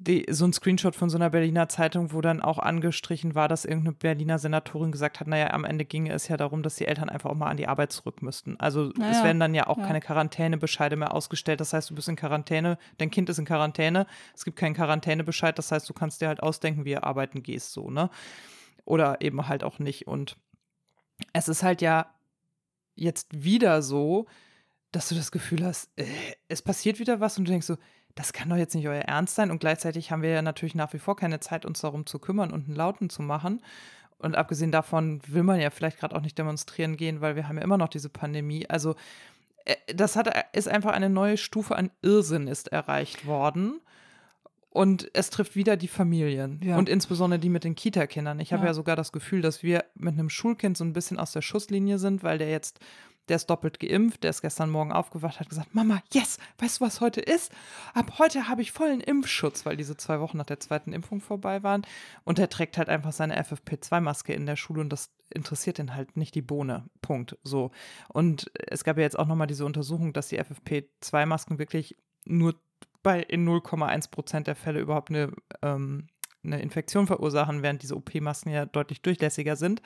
die, so ein Screenshot von so einer Berliner Zeitung, wo dann auch angestrichen war, dass irgendeine Berliner Senatorin gesagt hat, naja, am Ende ginge es ja darum, dass die Eltern einfach auch mal an die Arbeit zurück müssten. Also naja, es werden dann ja auch ja. keine Quarantänebescheide mehr ausgestellt. Das heißt, du bist in Quarantäne, dein Kind ist in Quarantäne, es gibt keinen Quarantänebescheid, das heißt, du kannst dir halt ausdenken, wie du arbeiten gehst, so, ne? Oder eben halt auch nicht. Und es ist halt ja jetzt wieder so, dass du das Gefühl hast, äh, es passiert wieder was und du denkst so, das kann doch jetzt nicht euer Ernst sein. Und gleichzeitig haben wir ja natürlich nach wie vor keine Zeit, uns darum zu kümmern und einen Lauten zu machen. Und abgesehen davon will man ja vielleicht gerade auch nicht demonstrieren gehen, weil wir haben ja immer noch diese Pandemie. Also äh, das hat, ist einfach eine neue Stufe an Irrsinn ist erreicht worden. Und es trifft wieder die Familien ja. und insbesondere die mit den Kita-Kindern. Ich habe ja. ja sogar das Gefühl, dass wir mit einem Schulkind so ein bisschen aus der Schusslinie sind, weil der jetzt, der ist doppelt geimpft, der ist gestern Morgen aufgewacht, hat gesagt, Mama, yes, weißt du, was heute ist? Ab heute habe ich vollen Impfschutz, weil diese zwei Wochen nach der zweiten Impfung vorbei waren. Und er trägt halt einfach seine FFP2-Maske in der Schule und das interessiert ihn halt nicht die Bohne. Punkt. So. Und es gab ja jetzt auch nochmal diese Untersuchung, dass die FFP2-Masken wirklich nur bei in 0,1 Prozent der Fälle überhaupt eine, ähm, eine Infektion verursachen, während diese OP-Masken ja deutlich durchlässiger sind.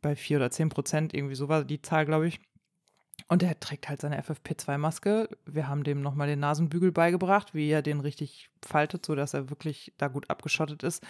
Bei 4 oder 10 Prozent, irgendwie so war die Zahl, glaube ich. Und er trägt halt seine FFP2-Maske. Wir haben dem nochmal den Nasenbügel beigebracht, wie er den richtig faltet, sodass er wirklich da gut abgeschottet ist.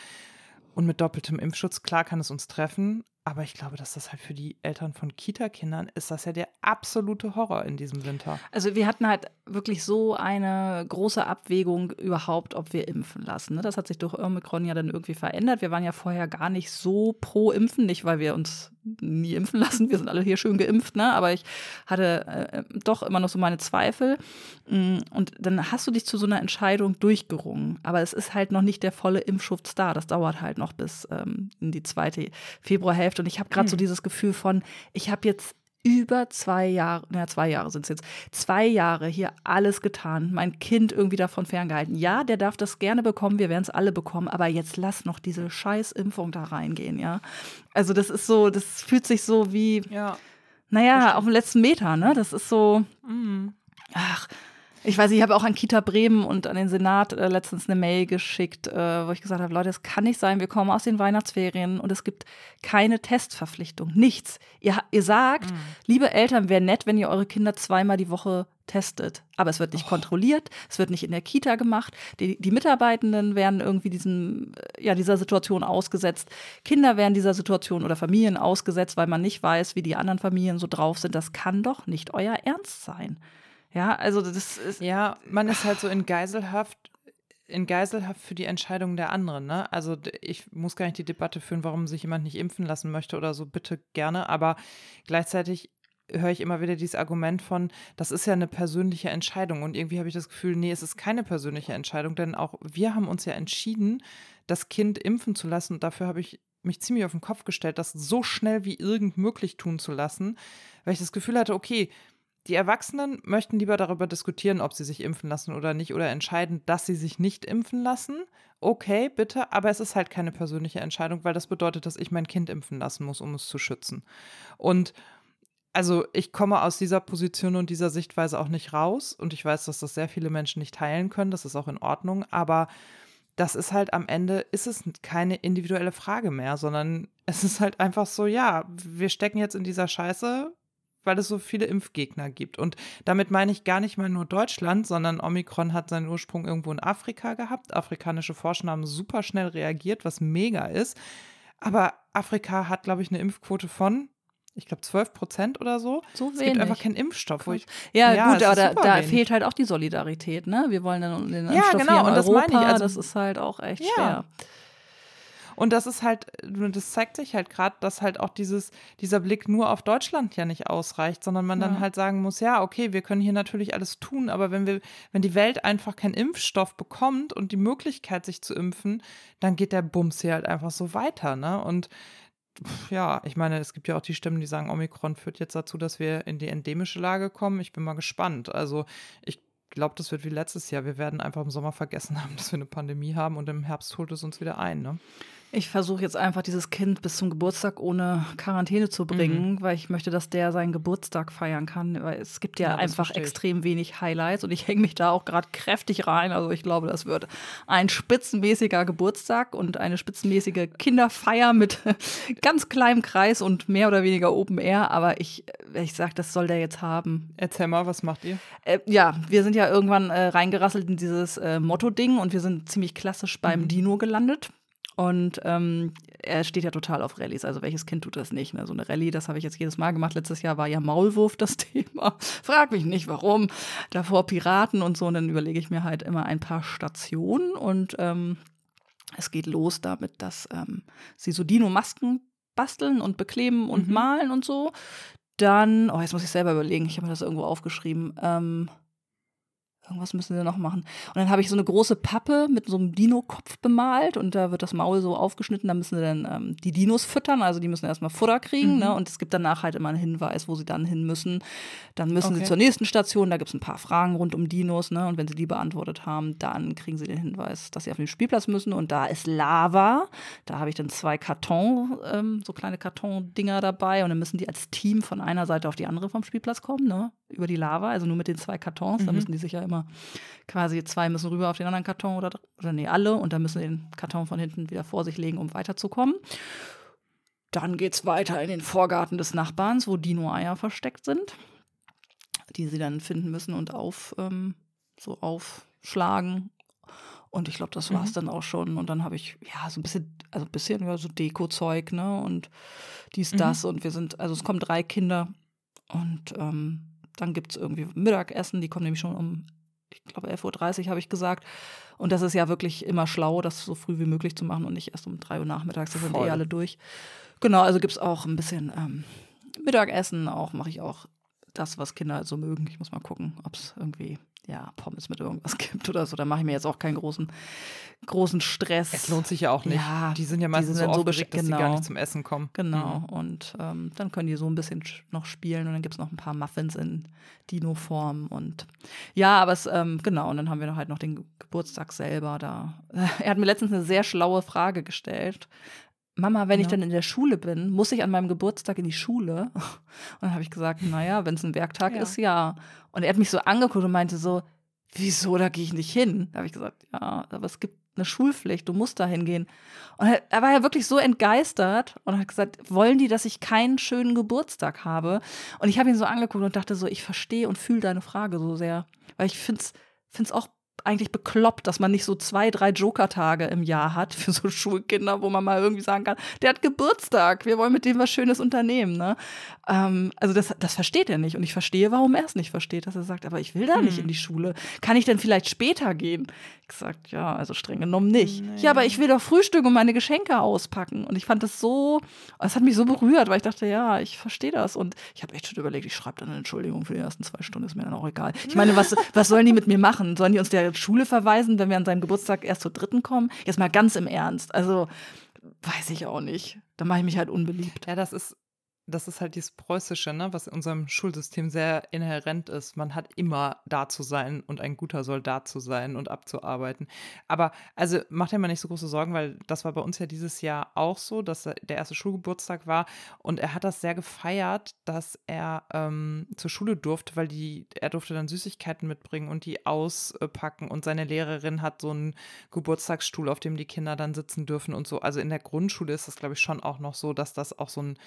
Und mit doppeltem Impfschutz, klar kann es uns treffen, aber ich glaube, dass das halt für die Eltern von Kita-Kindern ist das ja der absolute Horror in diesem Winter. Also wir hatten halt wirklich so eine große Abwägung überhaupt, ob wir impfen lassen. Ne? Das hat sich durch Omikron ja dann irgendwie verändert. Wir waren ja vorher gar nicht so pro Impfen, nicht weil wir uns nie impfen lassen. Wir sind alle hier schön geimpft, ne? Aber ich hatte äh, doch immer noch so meine Zweifel. Mm, und dann hast du dich zu so einer Entscheidung durchgerungen. Aber es ist halt noch nicht der volle Impfschutz da. Das dauert halt noch bis ähm, in die zweite Februarhälfte und ich habe gerade hm. so dieses Gefühl von, ich habe jetzt über zwei Jahre, naja, zwei Jahre sind es jetzt, zwei Jahre hier alles getan, mein Kind irgendwie davon ferngehalten. Ja, der darf das gerne bekommen, wir werden es alle bekommen, aber jetzt lass noch diese Scheißimpfung da reingehen, ja. Also das ist so, das fühlt sich so wie, ja. naja, auf dem letzten Meter, ne? Das ist so, mhm. ach, ich weiß, ich habe auch an Kita Bremen und an den Senat äh, letztens eine Mail geschickt, äh, wo ich gesagt habe, Leute, es kann nicht sein, wir kommen aus den Weihnachtsferien und es gibt keine Testverpflichtung, nichts. Ihr, ihr sagt, mhm. liebe Eltern, wäre nett, wenn ihr eure Kinder zweimal die Woche testet. Aber es wird nicht oh. kontrolliert, es wird nicht in der Kita gemacht. Die, die, Mitarbeitenden werden irgendwie diesem, äh, ja, dieser Situation ausgesetzt. Kinder werden dieser Situation oder Familien ausgesetzt, weil man nicht weiß, wie die anderen Familien so drauf sind. Das kann doch nicht euer Ernst sein. Ja, also das ist. Ja, man ist halt so in Geiselhaft, in Geiselhaft für die Entscheidung der anderen, ne? Also ich muss gar nicht die Debatte führen, warum sich jemand nicht impfen lassen möchte oder so, bitte gerne, aber gleichzeitig höre ich immer wieder dieses Argument von, das ist ja eine persönliche Entscheidung. Und irgendwie habe ich das Gefühl, nee, es ist keine persönliche Entscheidung, denn auch wir haben uns ja entschieden, das Kind impfen zu lassen. Und dafür habe ich mich ziemlich auf den Kopf gestellt, das so schnell wie irgend möglich tun zu lassen, weil ich das Gefühl hatte, okay, die Erwachsenen möchten lieber darüber diskutieren, ob sie sich impfen lassen oder nicht oder entscheiden, dass sie sich nicht impfen lassen. Okay, bitte, aber es ist halt keine persönliche Entscheidung, weil das bedeutet, dass ich mein Kind impfen lassen muss, um es zu schützen. Und also ich komme aus dieser Position und dieser Sichtweise auch nicht raus und ich weiß, dass das sehr viele Menschen nicht teilen können, das ist auch in Ordnung, aber das ist halt am Ende, ist es keine individuelle Frage mehr, sondern es ist halt einfach so, ja, wir stecken jetzt in dieser Scheiße, weil es so viele Impfgegner gibt. Und damit meine ich gar nicht mal nur Deutschland, sondern Omikron hat seinen Ursprung irgendwo in Afrika gehabt. Afrikanische Forscher haben super schnell reagiert, was mega ist. Aber Afrika hat, glaube ich, eine Impfquote von, ich glaube, 12 Prozent oder so. So wenig. Es gibt einfach keinen Impfstoff. Ich, ja, ja, gut, aber da, da fehlt halt auch die Solidarität. Ne? Wir wollen dann den Impfstoff ja, genau, hier in und das meine ich. Also, das ist halt auch echt ja. schwer. Und das ist halt, das zeigt sich halt gerade, dass halt auch dieses, dieser Blick nur auf Deutschland ja nicht ausreicht, sondern man ja. dann halt sagen muss, ja, okay, wir können hier natürlich alles tun, aber wenn wir, wenn die Welt einfach keinen Impfstoff bekommt und die Möglichkeit, sich zu impfen, dann geht der Bums hier halt einfach so weiter, ne? Und ja, ich meine, es gibt ja auch die Stimmen, die sagen, Omikron führt jetzt dazu, dass wir in die endemische Lage kommen. Ich bin mal gespannt. Also ich glaube, das wird wie letztes Jahr. Wir werden einfach im Sommer vergessen haben, dass wir eine Pandemie haben und im Herbst holt es uns wieder ein. Ne? Ich versuche jetzt einfach dieses Kind bis zum Geburtstag ohne Quarantäne zu bringen, mhm. weil ich möchte, dass der seinen Geburtstag feiern kann. Weil es gibt ja, ja einfach extrem wenig Highlights und ich hänge mich da auch gerade kräftig rein. Also ich glaube, das wird ein spitzenmäßiger Geburtstag und eine spitzenmäßige Kinderfeier mit ganz kleinem Kreis und mehr oder weniger Open Air. Aber ich, ich sage, das soll der jetzt haben. Erzähl mal, was macht ihr? Äh, ja, wir sind ja irgendwann äh, reingerasselt in dieses äh, Motto-Ding und wir sind ziemlich klassisch beim mhm. Dino gelandet. Und ähm, er steht ja total auf Rallyes. Also welches Kind tut das nicht? Ne? So eine Rallye, das habe ich jetzt jedes Mal gemacht. Letztes Jahr war ja Maulwurf das Thema. Frag mich nicht, warum. Davor Piraten und so. Und dann überlege ich mir halt immer ein paar Stationen. Und ähm, es geht los damit, dass ähm, sie so Dino-Masken basteln und bekleben und mhm. malen und so. Dann, oh, jetzt muss ich selber überlegen. Ich habe mir das irgendwo aufgeschrieben. Ähm, Irgendwas müssen sie noch machen. Und dann habe ich so eine große Pappe mit so einem Dino-Kopf bemalt und da wird das Maul so aufgeschnitten. Da müssen sie dann ähm, die Dinos füttern. Also die müssen erstmal Futter kriegen. Ne? Mhm. Ne? Und es gibt danach halt immer einen Hinweis, wo sie dann hin müssen. Dann müssen okay. sie zur nächsten Station. Da gibt es ein paar Fragen rund um Dinos. Ne? Und wenn sie die beantwortet haben, dann kriegen sie den Hinweis, dass sie auf den Spielplatz müssen. Und da ist Lava. Da habe ich dann zwei Karton, ähm, so kleine Karton-Dinger dabei. Und dann müssen die als Team von einer Seite auf die andere vom Spielplatz kommen. Ne? Über die Lava. Also nur mit den zwei Kartons. Mhm. Da müssen die sich ja immer quasi zwei müssen rüber auf den anderen Karton oder, oder nee, alle und dann müssen den Karton von hinten wieder vor sich legen, um weiterzukommen. Dann geht es weiter in den Vorgarten des Nachbarns, wo Dino-Eier versteckt sind, die sie dann finden müssen und auf, ähm, so aufschlagen. Und ich glaube, das war es Mhm. dann auch schon. Und dann habe ich, ja, so ein bisschen, also ein bisschen, ja, so Deko-Zeug, ne? Und dies, Mhm. das. Und wir sind, also es kommen drei Kinder. Und ähm, dann gibt es irgendwie Mittagessen. Die kommen nämlich schon um, ich glaube, 11.30 Uhr habe ich gesagt. Und das ist ja wirklich immer schlau, das so früh wie möglich zu machen und nicht erst um 3 Uhr nachmittags. Da sind eh alle durch. Genau, also gibt es auch ein bisschen ähm, Mittagessen. Auch mache ich auch das, was Kinder so mögen. Ich muss mal gucken, ob es irgendwie ja, Pommes mit irgendwas gibt oder so. Da mache ich mir jetzt auch keinen großen, großen Stress. Es lohnt sich ja auch nicht. Ja, die sind ja die meistens sind so so aufgeregt, besch- dass sie gar genau. nicht zum Essen kommen. Genau. Mhm. Und ähm, dann können die so ein bisschen sch- noch spielen und dann gibt es noch ein paar Muffins in Dino-Form. Und ja, aber es, ähm, genau, und dann haben wir noch halt noch den Ge- Geburtstag selber da. Er hat mir letztens eine sehr schlaue Frage gestellt. Mama, wenn ich Ja. dann in der Schule bin, muss ich an meinem Geburtstag in die Schule? Und dann habe ich gesagt, naja, wenn es ein Werktag Ja. ist, ja. Und er hat mich so angeguckt und meinte so, wieso, da gehe ich nicht hin? Da habe ich gesagt, ja, aber es gibt eine Schulpflicht, du musst da hingehen. Und er, er war ja wirklich so entgeistert und hat gesagt, wollen die, dass ich keinen schönen Geburtstag habe? Und ich habe ihn so angeguckt und dachte so, ich verstehe und fühle deine Frage so sehr. Weil ich finde es auch eigentlich bekloppt, dass man nicht so zwei, drei Joker-Tage im Jahr hat für so Schulkinder, wo man mal irgendwie sagen kann, der hat Geburtstag, wir wollen mit dem was Schönes unternehmen. Ne? Ähm, also das, das versteht er nicht. Und ich verstehe, warum er es nicht versteht, dass er sagt, aber ich will da nicht Hm. in die Schule. Kann ich denn vielleicht später gehen? Ich gesagt, ja, also streng genommen nicht. Nee. Ja, aber ich will doch frühstücken und meine Geschenke auspacken. Und ich fand das so, es hat mich so berührt, weil ich dachte, ja, ich verstehe das. Und ich habe echt schon überlegt, ich schreibe dann eine Entschuldigung für die ersten zwei Stunden, ist mir dann auch egal. Ich meine, was, was sollen die mit mir machen? Sollen die uns der Schule verweisen, wenn wir an seinem Geburtstag erst zur dritten kommen? Jetzt mal ganz im Ernst. Also, weiß ich auch nicht. Da mache ich mich halt unbeliebt. Ja, das ist, das ist halt dieses Preußische, ne, was in unserem Schulsystem sehr inhärent ist. Man hat immer da zu sein und ein guter Soldat zu sein und abzuarbeiten. Aber also macht dir mal nicht so große Sorgen, weil das war bei uns ja dieses Jahr auch so, dass er- der erste Schulgeburtstag war und er hat das sehr gefeiert, dass er ähm, zur Schule durfte, weil die, er durfte dann Süßigkeiten mitbringen und die auspacken und seine Lehrerin hat so einen Geburtstagsstuhl, auf dem die Kinder dann sitzen dürfen und so. Also in der Grundschule ist das, glaube ich, schon auch noch so, dass das auch so ein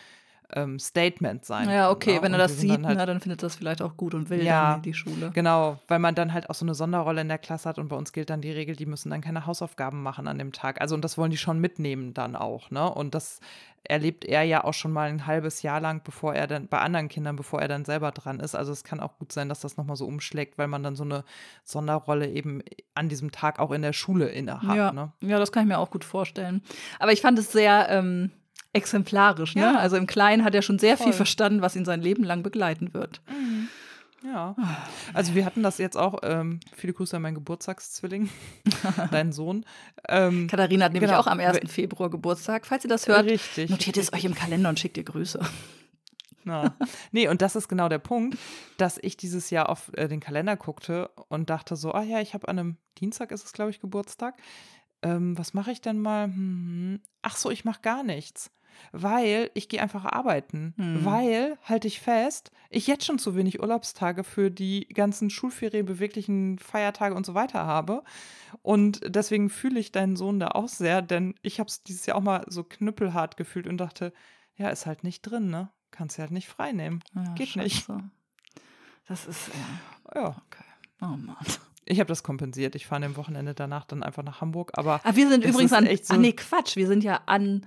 ähm, Statement sein Ja, okay, ne? wenn er das sieht, dann halt, na, dann findet das vielleicht auch gut und will Ja, die Schule. Genau, weil man dann halt auch so eine Sonderrolle in der Klasse hat und bei uns gilt dann die Regel, die müssen dann keine Hausaufgaben machen an dem Tag. Also und das wollen die schon mitnehmen dann auch, ne? Und das erlebt er ja auch schon mal ein halbes Jahr lang, bevor er dann bei anderen Kindern, bevor er dann selber dran ist. Also es kann auch gut sein, dass das nochmal so umschlägt, weil man dann so eine Sonderrolle eben an diesem Tag auch in der Schule inne hat. ja, Ne? ja, das kann ich mir auch gut vorstellen. Aber ich fand es sehr ähm, exemplarisch. Ne? Ja. Also im Kleinen hat er schon sehr viel Voll. verstanden, was ihn sein Leben lang begleiten wird. Ja. Also wir hatten das jetzt auch, ähm, viele Grüße an meinen Geburtstagszwilling, deinen Sohn. Ähm, Katharina hat nämlich Genau. auch am 1. Februar Geburtstag. Falls ihr das hört, Richtig. notiert es euch im Kalender und schickt ihr Grüße. Ja. Nee, und das ist genau der Punkt, dass ich dieses Jahr auf äh, den Kalender guckte und dachte so, ah ja, ich habe an einem Dienstag ist es, glaube ich, Geburtstag. Ähm, was mache ich denn mal? Hm, ach so, ich mache gar nichts. Weil ich gehe einfach arbeiten. Hm. Weil, halte ich fest, ich jetzt schon zu wenig Urlaubstage für die ganzen Schulferien, beweglichen Feiertage und so weiter habe. Und deswegen fühle ich deinen Sohn da auch sehr, denn ich habe es dieses Jahr auch mal so knüppelhart gefühlt und dachte, ja, ist halt nicht drin, ne? Kannst du halt nicht frei nehmen. Ja, Geht nicht. scheiße. Das ist, ja, Ja, okay. Oh Mann. ich habe das kompensiert. Ich fahre am Wochenende danach dann einfach nach Hamburg. Aber Ah, wir sind übrigens an. echt so- ah, nee, Quatsch. Wir sind ja an,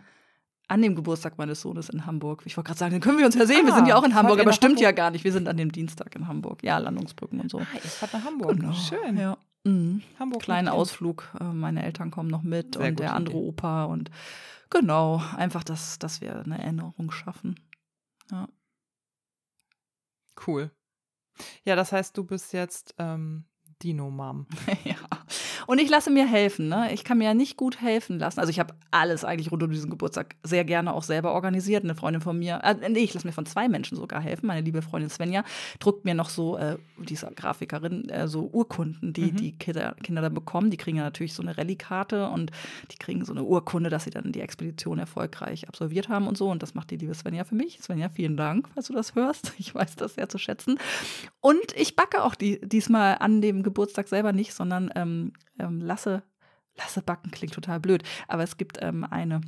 an dem Geburtstag meines Sohnes in Hamburg. Ich wollte gerade sagen, dann können wir uns ja sehen. wir Ah, sind ja auch in Hamburg, aber stimmt ja Hamburg? gar nicht. Wir sind an dem Dienstag in Hamburg. Ja, Landungsbrücken und so. ah, ihr fahrt nach Hamburg. Schön. Ja. Mhm. Hamburg. Kleinen Kind. Ausflug. Äh, Meine Eltern kommen noch mit Sehr und der andere Idee. Opa und genau, einfach, dass, dass wir eine Erinnerung schaffen. Ja. Cool. Ja, das heißt, du bist jetzt ähm, Dino-Mom. ja. Und ich lasse mir helfen. Ne? Ich kann mir ja nicht gut helfen lassen. Also ich habe alles eigentlich rund um diesen Geburtstag sehr gerne auch selber organisiert. Eine Freundin von mir, äh, nee, ich lasse mir von zwei Menschen sogar helfen. Meine liebe Freundin Svenja druckt mir noch so, äh, die ist Grafikerin, äh, so Urkunden, die Mhm. die Kinder, Kinder dann bekommen. Die kriegen ja natürlich so eine Rallye-Karte und die kriegen so eine Urkunde, dass sie dann die Expedition erfolgreich absolviert haben und so. Und das macht die liebe Svenja für mich. Svenja, vielen Dank, falls du das hörst. Ich weiß das sehr zu schätzen. Und ich backe auch die, diesmal an dem Geburtstag selber nicht, sondern ähm, ähm, lasse, lasse backen klingt total blöd. Aber es gibt ähm, eine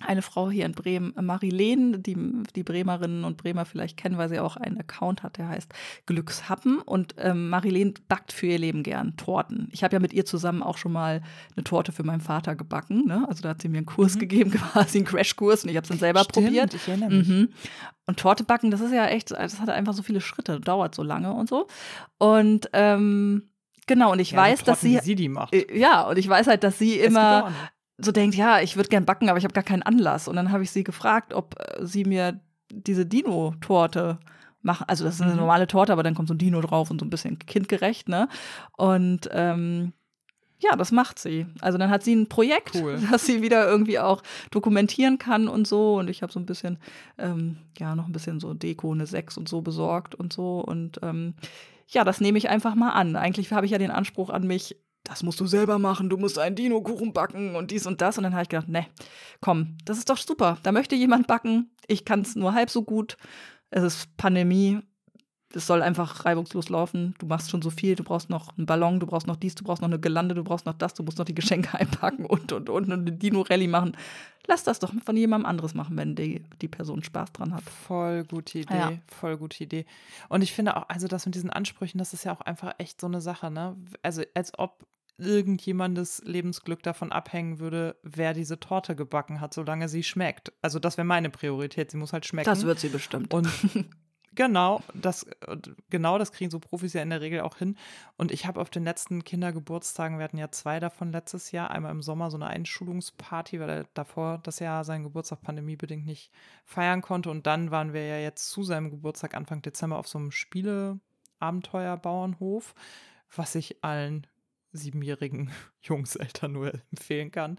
eine Frau hier in Bremen, Marilene, die die Bremerinnen und Bremer vielleicht kennen, weil sie auch einen Account hat, der heißt Glückshappen. Und ähm, Marilene backt für ihr Leben gern Torten. Ich habe ja mit ihr zusammen auch schon mal eine Torte für meinen Vater gebacken. Ne? Also da hat sie mir einen Kurs mhm. gegeben, quasi einen Crashkurs, und ich habe es dann selber Stimmt, probiert. Ich erinnere mich. Mhm. Und Torte backen, das ist ja echt, das hat einfach so viele Schritte, dauert so lange und so. Und ähm, Genau, und ich ja, weiß, dass sie. sie die macht. Äh, ja, und ich weiß halt, dass sie immer so denkt, ja, ich würde gern backen, aber ich habe gar keinen Anlass. Und dann habe ich sie gefragt, ob äh, sie mir diese Dino-Torte machen. Also das ist eine mhm. normale Torte, aber dann kommt so ein Dino drauf und so ein bisschen kindgerecht, ne? Und ähm, ja, das macht sie. Also dann hat sie ein Projekt, cool. das sie wieder irgendwie auch dokumentieren kann und so. Und ich habe so ein bisschen, ähm, ja, noch ein bisschen so Deko, eine 6 und so besorgt und so. Und ähm, ja, das nehme ich einfach mal an. Eigentlich habe ich ja den Anspruch an mich, das musst du selber machen, du musst einen Dino-Kuchen backen und dies und das. Und dann habe ich gedacht, ne, komm, das ist doch super. Da möchte jemand backen. Ich kann es nur halb so gut. Es ist Pandemie. Es soll einfach reibungslos laufen. Du machst schon so viel. Du brauchst noch einen Ballon, du brauchst noch dies, du brauchst noch eine Gelande, du brauchst noch das, du musst noch die Geschenke einpacken und und und, und eine Dino-Rallye machen. Lass das doch von jemandem anderes machen, wenn die, die Person Spaß dran hat. Voll gute Idee, ja. voll gute Idee. Und ich finde auch, also das mit diesen Ansprüchen, das ist ja auch einfach echt so eine Sache, ne? Also als ob irgendjemandes Lebensglück davon abhängen würde, wer diese Torte gebacken hat, solange sie schmeckt. Also das wäre meine Priorität. Sie muss halt schmecken. Das wird sie bestimmt. Und genau, das genau das kriegen so Profis ja in der Regel auch hin. Und ich habe auf den letzten Kindergeburtstagen, wir hatten ja zwei davon letztes Jahr, einmal im Sommer so eine Einschulungsparty, weil er davor das Jahr seinen Geburtstag pandemiebedingt nicht feiern konnte. Und dann waren wir ja jetzt zu seinem Geburtstag Anfang Dezember auf so einem Spieleabenteuerbauernhof, was ich allen siebenjährigen Jungseltern nur empfehlen kann.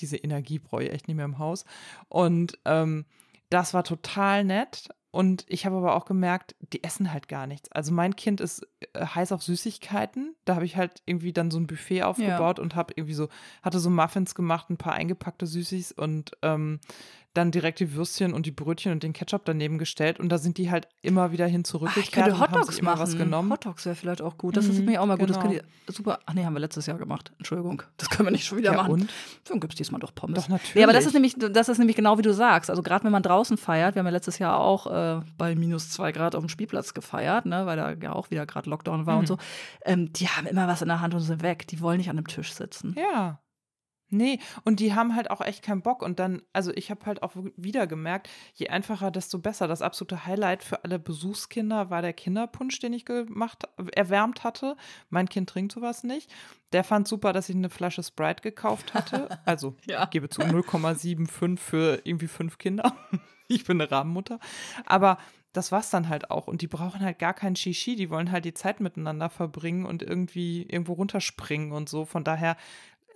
Diese Energie brauche ich echt nicht mehr im Haus. Und ähm, das war total nett. Und ich habe aber auch gemerkt, die essen halt gar nichts. Also mein Kind ist äh, heiß auf Süßigkeiten. Da habe ich halt irgendwie dann so ein Buffet aufgebaut ja. und habe irgendwie so, hatte so Muffins gemacht, ein paar eingepackte Süßis und ähm, dann direkt die Würstchen und die Brötchen und den Ketchup daneben gestellt und da sind die halt immer wieder hin zurückgekehrt. Ich könnte Hotdogs machen. Was genommen. Hotdogs wäre vielleicht auch gut. Das mhm, ist mir auch mal gut. Genau. Das könnt ihr super. Ach nee, haben wir letztes Jahr gemacht. Entschuldigung. Das können wir nicht schon wieder ja, machen. Und? Dann gibt es diesmal doch Pommes. Doch, natürlich. Nee, aber das ist nämlich, das ist nämlich genau wie du sagst. Also gerade wenn man draußen feiert, wir haben ja letztes Jahr auch äh, bei minus zwei Grad auf dem Spielplatz gefeiert, ne, weil da ja auch wieder gerade Lockdown war mhm. und so. Ähm, die haben immer was in der Hand und sind weg. Die wollen nicht an einem Tisch sitzen. Ja. Nee, und die haben halt auch echt keinen Bock. Und dann, also ich habe halt auch wieder gemerkt, je einfacher, desto besser. Das absolute Highlight für alle Besuchskinder war der Kinderpunsch, den ich gemacht, erwärmt hatte. Mein Kind trinkt sowas nicht. Der fand super, dass ich eine Flasche Sprite gekauft hatte. Also, ja. ich gebe zu 0,75 für irgendwie fünf Kinder. ich bin eine Rahmenmutter. Aber das war's dann halt auch. Und die brauchen halt gar keinen Shishi. Die wollen halt die Zeit miteinander verbringen und irgendwie irgendwo runterspringen und so. Von daher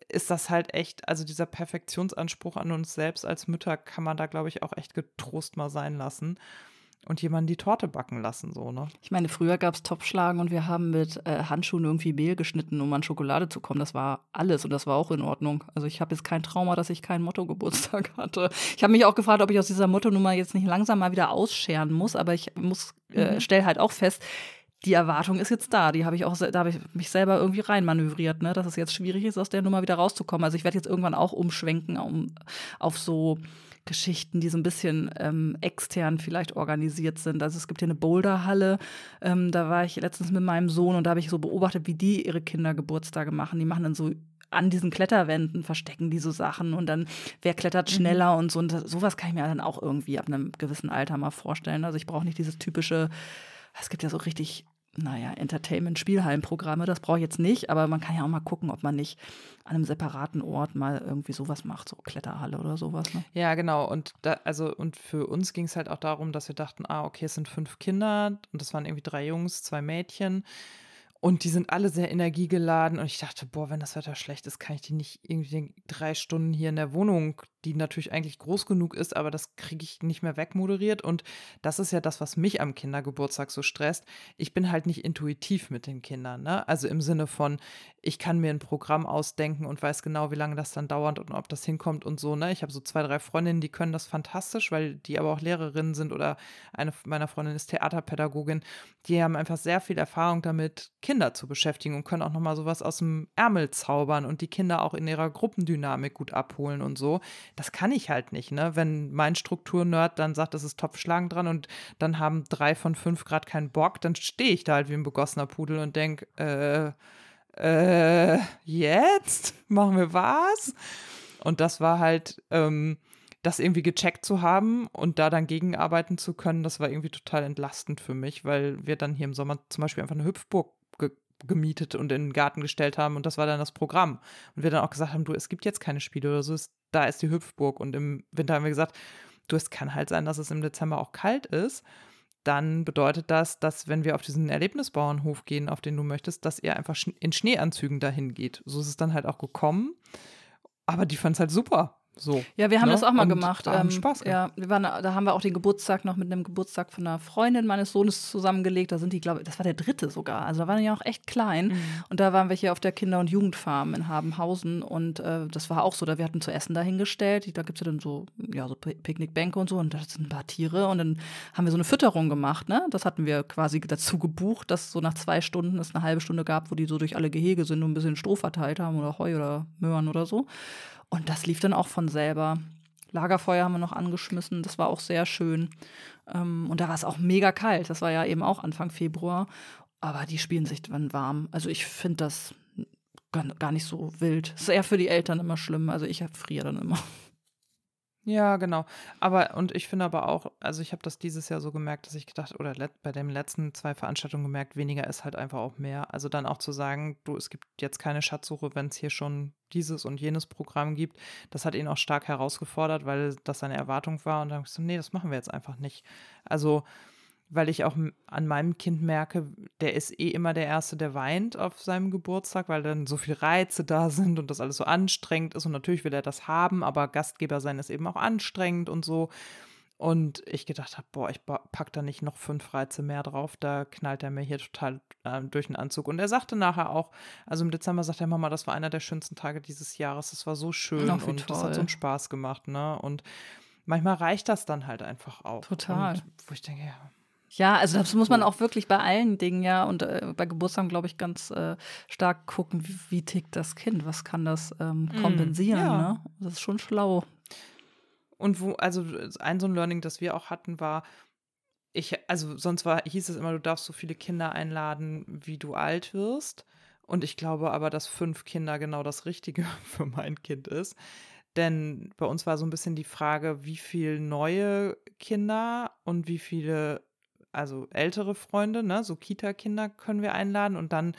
ist das halt echt, also dieser Perfektionsanspruch an uns selbst als Mütter kann man da, glaube ich, auch echt getrost mal sein lassen und jemanden die Torte backen lassen, so, ne? Ich meine, früher gab es Topfschlagen und wir haben mit äh, Handschuhen irgendwie Mehl geschnitten, um an Schokolade zu kommen. Das war alles und das war auch in Ordnung. Also ich habe jetzt kein Trauma, dass ich keinen Motto-Geburtstag hatte. Ich habe mich auch gefragt, ob ich aus dieser Motto-Nummer jetzt nicht langsam mal wieder ausscheren muss, aber ich muss, äh, mhm. stelle halt auch fest, die Erwartung ist jetzt da. Die habe ich auch, da habe ich mich selber irgendwie reinmanövriert, ne? dass es jetzt schwierig ist, aus der Nummer wieder rauszukommen. Also ich werde jetzt irgendwann auch umschwenken um, auf so Geschichten, die so ein bisschen ähm, extern vielleicht organisiert sind. Also es gibt hier eine Boulderhalle, ähm, da war ich letztens mit meinem Sohn und da habe ich so beobachtet, wie die ihre Kindergeburtstage machen. Die machen dann so an diesen Kletterwänden verstecken die so Sachen und dann wer klettert mhm. schneller mhm. und so. Und das, sowas kann ich mir dann auch irgendwie ab einem gewissen Alter mal vorstellen. Also ich brauche nicht dieses typische es gibt ja so richtig, naja, Entertainment-Spielhallenprogramme, das brauche ich jetzt nicht, aber man kann ja auch mal gucken, ob man nicht an einem separaten Ort mal irgendwie sowas macht, so Kletterhalle oder sowas. Ne? Ja, genau. Und da, also, und für uns ging es halt auch darum, dass wir dachten, ah, okay, es sind fünf Kinder und das waren irgendwie drei Jungs, zwei Mädchen. Und die sind alle sehr energiegeladen. Und ich dachte, boah, wenn das Wetter schlecht ist, kann ich die nicht irgendwie drei Stunden hier in der Wohnung die natürlich eigentlich groß genug ist, aber das kriege ich nicht mehr wegmoderiert. Und das ist ja das, was mich am Kindergeburtstag so stresst. Ich bin halt nicht intuitiv mit den Kindern. Ne? Also im Sinne von, ich kann mir ein Programm ausdenken und weiß genau, wie lange das dann dauert und ob das hinkommt und so. Ne? Ich habe so zwei, drei Freundinnen, die können das fantastisch, weil die aber auch Lehrerinnen sind oder eine meiner Freundinnen ist Theaterpädagogin. Die haben einfach sehr viel Erfahrung damit, Kinder zu beschäftigen und können auch nochmal sowas aus dem Ärmel zaubern und die Kinder auch in ihrer Gruppendynamik gut abholen und so das kann ich halt nicht, ne? Wenn mein Strukturnerd dann sagt, es ist Topfschlagen dran und dann haben drei von fünf Grad keinen Bock, dann stehe ich da halt wie ein begossener Pudel und denke, äh, äh, jetzt? Machen wir was? Und das war halt, ähm, das irgendwie gecheckt zu haben und da dann gegenarbeiten zu können, das war irgendwie total entlastend für mich, weil wir dann hier im Sommer zum Beispiel einfach eine Hüpfburg gemietet und in den Garten gestellt haben und das war dann das Programm. Und wir dann auch gesagt haben, du, es gibt jetzt keine Spiele oder so, ist, da ist die Hüpfburg. Und im Winter haben wir gesagt, du, es kann halt sein, dass es im Dezember auch kalt ist. Dann bedeutet das, dass wenn wir auf diesen Erlebnisbauernhof gehen, auf den du möchtest, dass ihr einfach in Schneeanzügen dahin geht. So ist es dann halt auch gekommen. Aber die fand es halt super. So, ja, wir haben ne? das auch mal Und gemacht. Haben Ähm, Spaß gehabt. Ja, wir waren, da haben wir auch den Geburtstag noch mit einem Geburtstag von einer Freundin meines Sohnes zusammengelegt. Da sind die, glaube ich, das war der dritte sogar. Also da waren die ja auch echt klein. Mhm. Und da waren wir hier auf der Kinder- und Jugendfarm in Habenhausen. Und äh, das war auch so, da wir hatten zu essen dahingestellt. Da gibt es ja dann so, ja, so Pi- Picknickbänke und so. Und da sind ein paar Tiere. Und dann haben wir so eine Fütterung gemacht. Ne? Das hatten wir quasi dazu gebucht, dass so nach zwei Stunden es eine halbe Stunde gab, wo die so durch alle Gehege sind und ein bisschen Stroh verteilt haben oder Heu oder Möhren oder so. Und das lief dann auch von selber. Lagerfeuer haben wir noch angeschmissen, das war auch sehr schön. Ähm, und da war es auch mega kalt, das war ja eben auch Anfang Februar. Aber die spielen sich dann warm. Also ich finde das gar, nicht so wild. Es ist eher für die Eltern immer schlimm. Also ich friere dann immer. Ja, genau. Aber, und ich finde aber auch, also ich habe das dieses Jahr so gemerkt, dass ich gedacht, oder let, bei den letzten zwei Veranstaltungen gemerkt, weniger ist halt einfach auch mehr. Also dann auch zu sagen, du, es gibt jetzt keine Schatzsuche, wenn es hier schon dieses und jenes Programm gibt. Das hat ihn auch stark herausgefordert, weil das seine Erwartung war. Und dann habe ich so, nee, das machen wir jetzt einfach nicht. Also, weil ich auch an meinem Kind merke, der ist eh immer der Erste, der weint auf seinem Geburtstag, weil dann so viele Reize da sind und das alles so anstrengend ist. Und natürlich will er das haben, aber Gastgeber sein ist eben auch anstrengend und so. Und ich gedacht habe, boah, ich ba- pack da nicht noch fünf Reize mehr drauf, da knallt er mir hier total äh, durch den Anzug. Und er sagte nachher auch, also im Dezember sagt er, Mama, das war einer der schönsten Tage dieses Jahres, das war so schön Ach, und das hat so toll. einen Spaß gemacht, ne? Und manchmal reicht das dann halt einfach auch. Total. Und wo ich denke, ja, Ja, also das muss man auch wirklich bei allen Dingen, ja, und äh, bei Geburtstagen, glaube ich, ganz äh, stark gucken, wie, wie tickt das Kind, was kann das ähm, Mm, kompensieren, ja. ne? Das ist schon schlau. Und wo, also ein so ein Learning, das wir auch hatten, war, ich, also sonst war, hieß es immer, du darfst so viele Kinder einladen, wie du alt wirst. Und ich glaube aber, dass fünf Kinder genau das Richtige für mein Kind ist. Denn bei uns war so ein bisschen die Frage, wie viele neue Kinder und wie viele, also ältere Freunde, ne, so Kita-Kinder können wir einladen. Und dann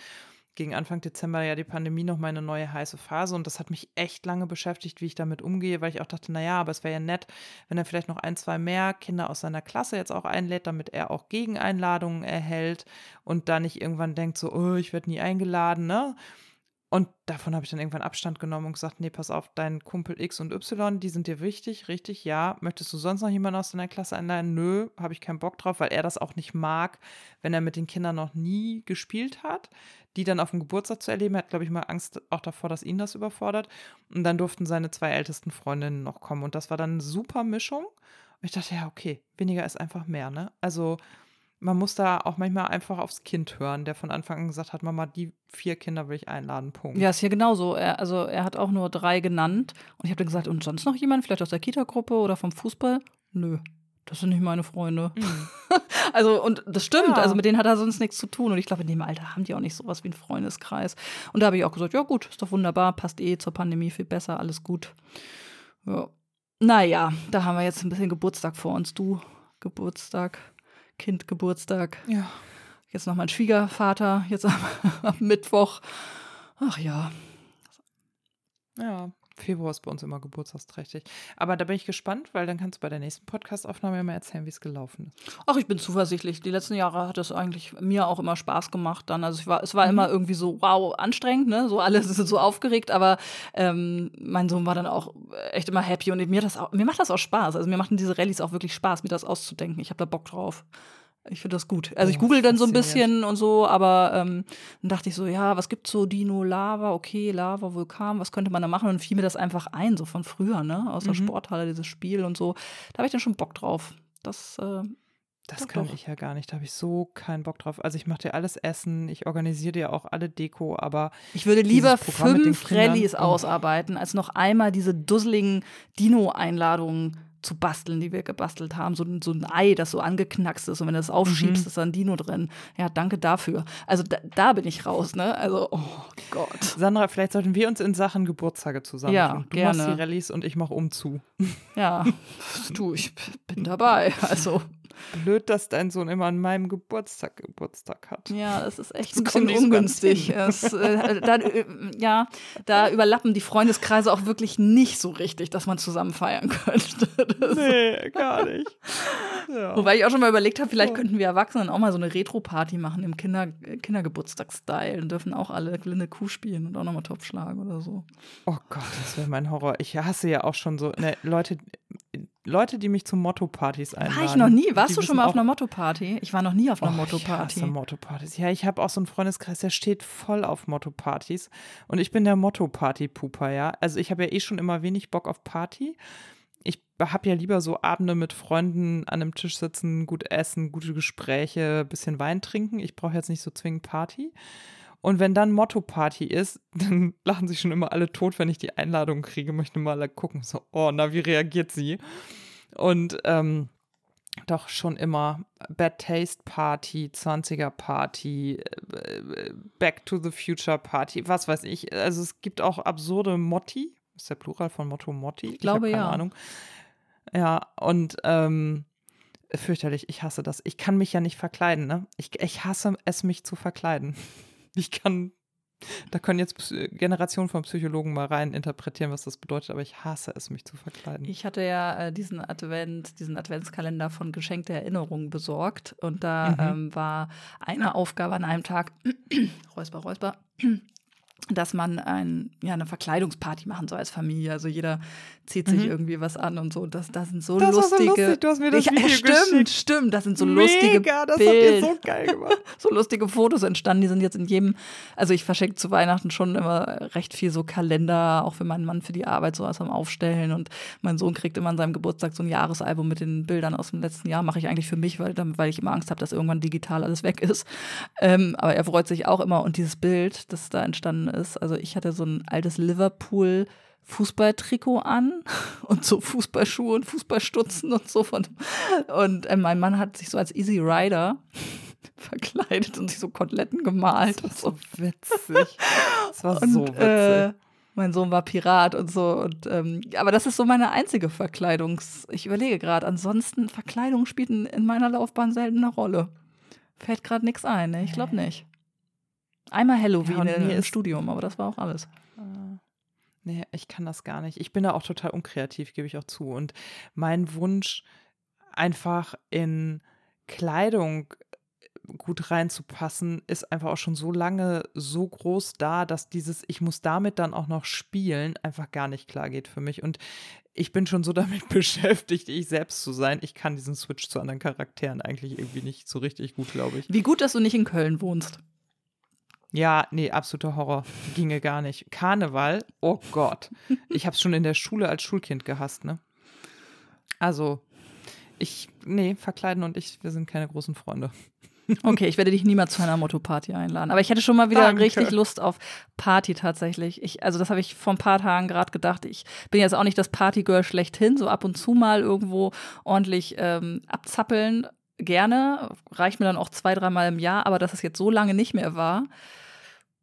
gegen Anfang Dezember ja die Pandemie noch mal eine neue heiße Phase und das hat mich echt lange beschäftigt, wie ich damit umgehe, weil ich auch dachte, naja, aber es wäre ja nett, wenn er vielleicht noch ein, zwei mehr Kinder aus seiner Klasse jetzt auch einlädt, damit er auch Gegeneinladungen erhält und da nicht irgendwann denkt so, oh, ich werde nie eingeladen, ne? Und davon habe ich dann irgendwann Abstand genommen und gesagt, nee, pass auf, dein Kumpel X und Y, die sind dir wichtig, richtig, ja. Möchtest du sonst noch jemanden aus deiner Klasse einladen? Nö, habe ich keinen Bock drauf, weil er das auch nicht mag, wenn er mit den Kindern noch nie gespielt hat, die dann auf dem Geburtstag zu erleben. Er hat, glaube ich, mal Angst auch davor, dass ihn das überfordert. Und dann durften seine zwei ältesten Freundinnen noch kommen. Und das war dann eine super Mischung. Und ich dachte, ja, okay, weniger ist einfach mehr, ne? Also man muss da auch manchmal einfach aufs Kind hören, der von Anfang an gesagt hat, Mama, die vier Kinder will ich einladen, Punkt. Ja, ist hier genauso. Er, also er hat auch nur drei genannt. Und ich habe dann gesagt, und sonst noch jemand, vielleicht aus der Kita-Gruppe oder vom Fußball? Nö, das sind nicht meine Freunde. Mhm. Also, und das stimmt, Ja. also mit denen hat er sonst nichts zu tun. Und ich glaube, in dem Alter haben die auch nicht sowas wie einen Freundeskreis. Und da habe ich auch gesagt, ja gut, ist doch wunderbar, passt eh zur Pandemie viel besser, alles gut. Ja. Naja, da haben wir jetzt ein bisschen Geburtstag vor uns. Du, Geburtstag, Kind, Geburtstag. Ja. Jetzt noch mein Schwiegervater, jetzt am, am Mittwoch. Ach ja, Ja, Februar ist bei uns immer geburtstagsträchtig. Aber da bin ich gespannt, weil dann kannst du bei der nächsten Podcast-Aufnahme mal erzählen, wie es gelaufen ist. Ach, ich bin zuversichtlich. Die letzten Jahre hat es eigentlich mir auch immer Spaß gemacht dann. Also war, es war Mhm. immer irgendwie so, wow, anstrengend, ne? So alle sind so aufgeregt, aber ähm, mein Sohn war dann auch echt immer happy und mir, das auch, mir macht das auch Spaß. Also mir machten diese Rallyes auch wirklich Spaß, mir das auszudenken. Ich habe da Bock drauf. Ich finde das gut. Also ich Oh, google dann so ein bisschen und so, aber ähm, dann dachte ich so, ja, was gibt's so Dino, Lava, okay, Lava, Vulkan, was könnte man da machen? Und fiel mir das einfach ein, so von früher, ne? Aus der Mhm. Sporthalle, dieses Spiel und so. Da habe ich dann schon Bock drauf. Das äh, Das Doch, kann doch. ich ja gar nicht. Da habe ich so keinen Bock drauf. Also ich mache dir alles Essen, ich organisiere dir auch alle Deko, aber Ich würde lieber fünf Rallyes oh. ausarbeiten, als noch einmal diese dusseligen Dino-Einladungen zu basteln, die wir gebastelt haben. So, ein- so ein Ei, das so angeknackst ist und wenn du es aufschiebst, Mhm. ist da ein Dino drin. Ja, danke dafür. Also da, da bin ich raus, ne? Also, oh Gott. Sandra, vielleicht sollten wir uns in Sachen Geburtstage zusammen Ja. Du machst gerne. die Rallyes und ich mache umzu. Ja, du, ich bin dabei. Also, Blöd, dass dein Sohn immer an meinem Geburtstag Geburtstag hat. ja, das ist echt Das ein bisschen ungünstig. Es, äh, da, äh, ja, da überlappen die Freundeskreise auch wirklich nicht so richtig, dass man zusammen feiern könnte. Das Nee, gar nicht. Ja. Wobei ich auch schon mal überlegt habe, vielleicht Ja. könnten wir Erwachsenen auch mal so eine Retro-Party machen im Kinder äh, Kindergeburtstagsstyle und dürfen auch alle Glinde Kuh spielen und auch nochmal Topf schlagen oder so. Oh Gott, das wäre mein Horror. Ich hasse ja auch schon so ne, Leute, Leute, die mich zu Motto-Partys einladen. War ich noch nie. Warst du schon mal auf einer Motto-Party? Ich war noch nie auf einer Oh, Ich Motto-Party. hasse Motto-Partys. Ja, ich habe auch so einen Freundeskreis, der steht voll auf Motto-Partys. Und ich bin der Motto-Party-Puper, ja. Also ich habe ja eh schon immer wenig Bock auf Party. Ich habe ja lieber so Abende mit Freunden an einem Tisch sitzen, gut essen, gute Gespräche, bisschen Wein trinken. Ich brauche jetzt nicht so zwingend Party. Und wenn dann Motto-Party ist, dann lachen sich schon immer alle tot, wenn ich die Einladung kriege. Möchten mal gucken, so, oh, na, wie reagiert sie? Und ähm, doch schon immer Bad Taste Party, 20er Party, äh, Back to the Future Party, was weiß ich. Also es gibt auch absurde Motti. Ist der Plural von Motto Motti? Ich glaube, keine ja. Ahnung. Ja, und ähm, fürchterlich, ich hasse das. Ich kann mich ja nicht verkleiden, ne? Ich, ich hasse es, mich zu verkleiden. Ich kann, da können jetzt Generationen von Psychologen mal rein interpretieren, was das bedeutet, aber ich hasse es, mich zu verkleiden. Ich hatte ja äh, diesen Advent, diesen Adventskalender von Geschenkte Erinnerungen besorgt und da Mhm. ähm, war eine Aufgabe an einem Tag, Räusper, Räusper, dass man ein, ja, eine Verkleidungsparty machen soll als Familie. Also jeder zieht sich Mhm. irgendwie was an und so. Das, das sind so Das war so lustige. lustig, du hast mir das ich, Video stimmt, geschickt. stimmt. Das sind so lustige Mega, das habt ihr so geil gemacht. so lustige Fotos entstanden. Die sind jetzt in jedem, also ich verschenke zu Weihnachten schon immer recht viel so Kalender, auch für meinen Mann für die Arbeit so was am Aufstellen. Und mein Sohn kriegt immer an seinem Geburtstag so ein Jahresalbum mit den Bildern aus dem letzten Jahr. Mache ich eigentlich für mich, weil, weil ich immer Angst habe, dass irgendwann digital alles weg ist. Ähm, aber er freut sich auch immer. Und dieses Bild, das da entstanden ist, also ich hatte so ein altes Liverpool. Fußballtrikot an und so Fußballschuhe und Fußballstutzen und so von und äh, mein Mann hat sich so als Easy Rider verkleidet und sich so Koteletten gemalt und Das so. war so witzig. Das war Und, so witzig. äh, mein Sohn war Pirat und so. Und, ähm, aber das ist so meine einzige Verkleidungs. Ich überlege gerade. Ansonsten, Verkleidung spielt in, in meiner Laufbahn selten eine Rolle. Fällt gerade nichts ein, ne? Ich glaube nicht. Einmal Halloween Ja, im Studium, aber das war auch alles. Äh, Nee, ich kann das gar nicht. Ich bin da auch total unkreativ, gebe ich auch zu. Und mein Wunsch, einfach in Kleidung gut reinzupassen, ist einfach auch schon so lange so groß da, dass dieses, ich muss damit dann auch noch spielen, einfach gar nicht klar geht für mich. Und ich bin schon so damit beschäftigt, ich selbst zu sein. Ich kann diesen Switch zu anderen Charakteren eigentlich irgendwie nicht so richtig gut, glaube ich. Wie gut, dass du nicht in Köln wohnst. Ja, nee, absoluter Horror. Ginge gar nicht. Karneval, oh Gott. Ich habe es schon in der Schule als Schulkind gehasst, ne? Also, ich, nee, verkleiden und ich, wir sind keine großen Freunde. Okay, ich werde dich niemals zu einer Motto-Party einladen. Aber ich hätte schon mal wieder Danke. richtig Lust auf Party tatsächlich. Ich, also das habe ich vor ein paar Tagen gerade gedacht. Ich bin jetzt auch nicht das Partygirl schlechthin, so ab und zu mal irgendwo ordentlich ähm, abzappeln. Gerne. Reicht mir dann auch zwei, dreimal im Jahr, aber dass es jetzt so lange nicht mehr war,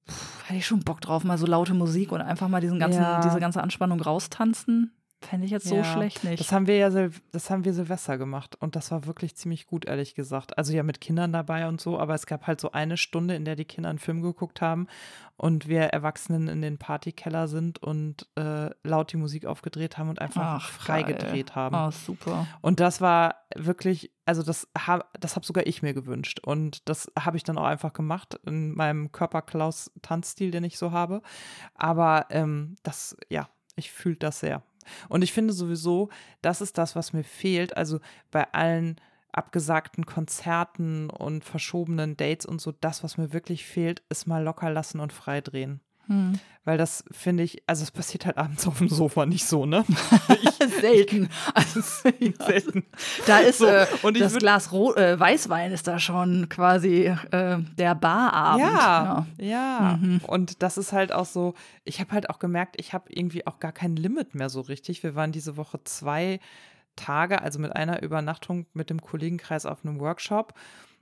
pff, hätte ich schon Bock drauf, mal so laute Musik und einfach mal diesen ganzen, Ja. diese ganze Anspannung raustanzen. Fände ich jetzt so Ja, schlecht nicht. Das haben wir ja, Sil das haben wir Silvester gemacht und das war wirklich ziemlich gut, ehrlich gesagt. Also ja mit Kindern dabei und so, aber es gab halt so eine Stunde, in der die Kinder einen Film geguckt haben und wir Erwachsenen in den Partykeller sind und äh, laut die Musik aufgedreht haben und einfach Ach, frei geil. gedreht haben. Oh, super. Und das war wirklich, also das habe das hab sogar ich mir gewünscht. Und das habe ich dann auch einfach gemacht in meinem Körperklaus-Tanzstil, den ich so habe. Aber ähm, das, ja, ich fühle das sehr. Und ich finde sowieso, das ist das, was mir fehlt. Also bei allen abgesagten Konzerten und verschobenen Dates und so, das, was mir wirklich fehlt, ist mal locker lassen und frei drehen. Hm. Weil das finde ich, also es passiert halt abends auf dem Sofa nicht so, ne? Ich, selten. Also, selten. Da ist so, äh, das Glas Rot, äh, Weißwein ist da schon quasi äh, der Barabend. Ja, ja. ja. Mhm. Und das ist halt auch so, ich habe halt auch gemerkt, ich habe irgendwie auch gar kein Limit mehr so richtig. Wir waren diese Woche zwei Tage, also mit einer Übernachtung mit dem Kollegenkreis auf einem Workshop.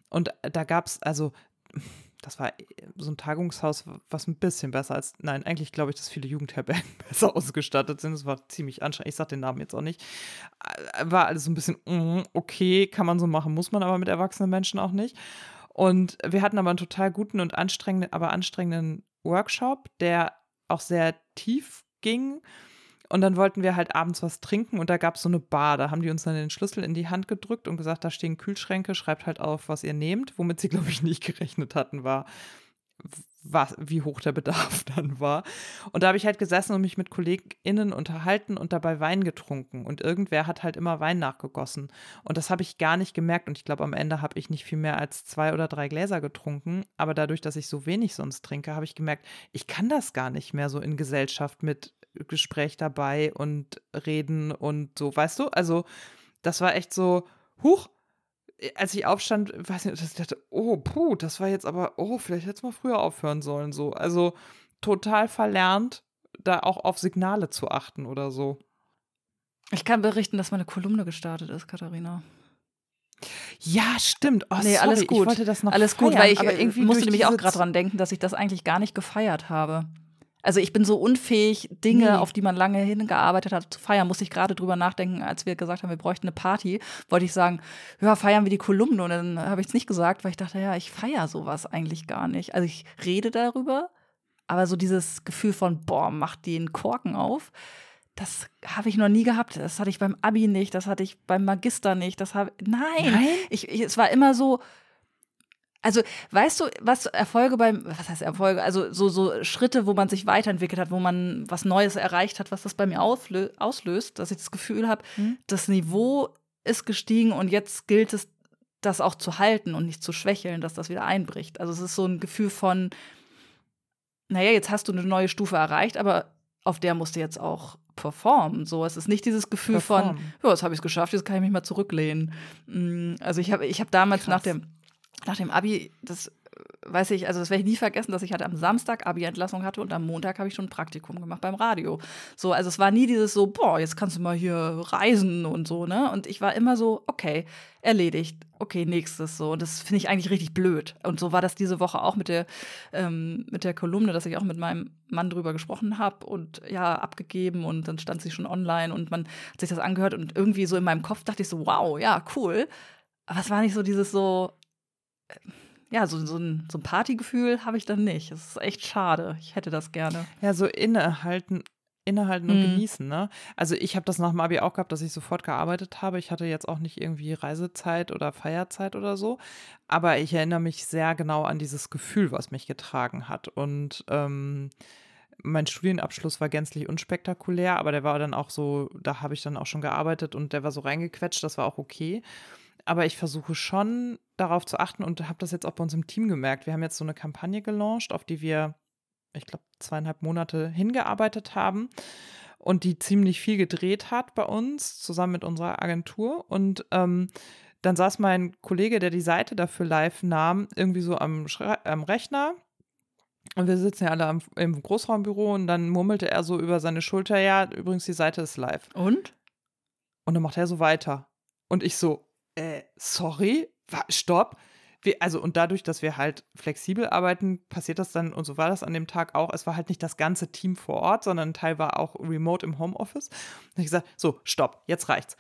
Und da gab es, also das war äh, so ein Tagungshaus, was ein bisschen besser als, nein, eigentlich glaube ich, dass viele Jugendherbergen besser ausgestattet sind. Es war ziemlich anstrengend. Ich sage den Namen jetzt auch nicht. Äh, war alles so ein bisschen, mm, okay, kann man so machen, muss man aber mit erwachsenen Menschen auch nicht. Und wir hatten aber einen total guten und anstrengenden, aber anstrengenden Workshop, der auch sehr tief ging und dann wollten wir halt abends was trinken und da gab es so eine Bar. Da haben die uns dann den Schlüssel in die Hand gedrückt und gesagt, da stehen Kühlschränke, schreibt halt auf, was ihr nehmt. Womit sie, glaube ich, nicht gerechnet hatten, war, was, wie hoch der Bedarf dann war. Und da habe ich halt gesessen und mich mit KollegInnen unterhalten und dabei Wein getrunken. Und irgendwer hat halt immer Wein nachgegossen. Und das habe ich gar nicht gemerkt. Und ich glaube, am Ende habe ich nicht viel mehr als zwei oder drei Gläser getrunken. Aber dadurch, dass ich so wenig sonst trinke, habe ich gemerkt, ich kann das gar nicht mehr so in Gesellschaft mit Gespräch dabei und reden und so, weißt du? Also, das war echt so, huch, äh, als ich aufstand, weiß nicht, ich dachte, oh, puh, das war jetzt aber, oh, vielleicht hätte es mal früher aufhören sollen, so. Also, total verlernt, da auch auf Signale zu achten oder so. Ich kann berichten, dass meine Kolumne gestartet ist, Katharina. Ja, stimmt. Oh, nee, sorry, alles gut. Ich wollte das noch Alles feiern, gut, weil ich irgendwie musste nämlich auch gerade dran denken, dass ich das eigentlich gar nicht gefeiert habe. Also ich bin so unfähig, Dinge, nee. auf die man lange hingearbeitet hat, zu feiern. Muss ich gerade drüber nachdenken, als wir gesagt haben, wir bräuchten eine Party, wollte ich sagen, ja, feiern wir die Kolumne. Und dann habe ich es nicht gesagt, weil ich dachte, ja, ich feiere sowas eigentlich gar nicht. Also ich rede darüber, aber so dieses Gefühl von, boah, mach den Korken auf, das habe ich noch nie gehabt. Das hatte ich beim Abi nicht, das hatte ich beim Magister nicht. Das habe nein, nein? Ich, ich, es war immer so, also, weißt du, was Erfolge beim, was heißt Erfolge? Also, so, so Schritte, wo man sich weiterentwickelt hat, wo man was Neues erreicht hat, was das bei mir auslöst, dass ich das Gefühl habe, mhm. das Niveau ist gestiegen und jetzt gilt es, das auch zu halten und nicht zu schwächeln, dass das wieder einbricht. Also, es ist so ein Gefühl von, naja, jetzt hast du eine neue Stufe erreicht, aber auf der musst du jetzt auch performen. So, es ist nicht dieses Gefühl Perform. von, ja, jetzt habe ich es geschafft, jetzt kann ich mich mal zurücklehnen. Mm, also ich habe ich hab damals Krass. nach dem nach dem Abi, das weiß ich, also das werde ich nie vergessen, dass ich halt am Samstag Abi-Entlassung hatte und am Montag habe ich schon ein Praktikum gemacht beim Radio. So, also es war nie dieses so, boah, jetzt kannst du mal hier reisen und so, ne? Und ich war immer so, okay, erledigt, okay, nächstes so. Und das finde ich eigentlich richtig blöd. Und so war das diese Woche auch mit der, ähm, mit der Kolumne, dass ich auch mit meinem Mann drüber gesprochen habe und ja, abgegeben und dann stand sie schon online und man hat sich das angehört und irgendwie so in meinem Kopf dachte ich so, wow, ja, cool. Aber es war nicht so dieses so, ja, so, so ein, so ein Partygefühl habe ich dann nicht. Das ist echt schade. Ich hätte das gerne. Ja, so innehalten, innehalten und mhm. genießen, ne? Also ich habe das nach dem Abi auch gehabt, dass ich sofort gearbeitet habe. Ich hatte jetzt auch nicht irgendwie Reisezeit oder Feierzeit oder so. Aber ich erinnere mich sehr genau an dieses Gefühl, was mich getragen hat. Und ähm, mein Studienabschluss war gänzlich unspektakulär, aber der war dann auch so, da habe ich dann auch schon gearbeitet und der war so reingequetscht, das war auch okay aber ich versuche schon darauf zu achten und habe das jetzt auch bei uns im Team gemerkt. Wir haben jetzt so eine Kampagne gelauncht, auf die wir, ich glaube, zweieinhalb Monate hingearbeitet haben und die ziemlich viel gedreht hat bei uns, zusammen mit unserer Agentur. Und ähm, dann saß mein Kollege, der die Seite dafür live nahm, irgendwie so am, am Rechner. Und wir sitzen ja alle am, im Großraumbüro und dann murmelte er so über seine Schulter, ja, übrigens, die Seite ist live. Und? Und dann macht er so weiter. Und ich so, äh, sorry, stopp. Wir, also, und dadurch, dass wir halt flexibel arbeiten, passiert das dann, und so war das an dem Tag auch. Es war halt nicht das ganze Team vor Ort, sondern ein Teil war auch remote im Homeoffice. Da habe ich gesagt: So, stopp, jetzt reicht's.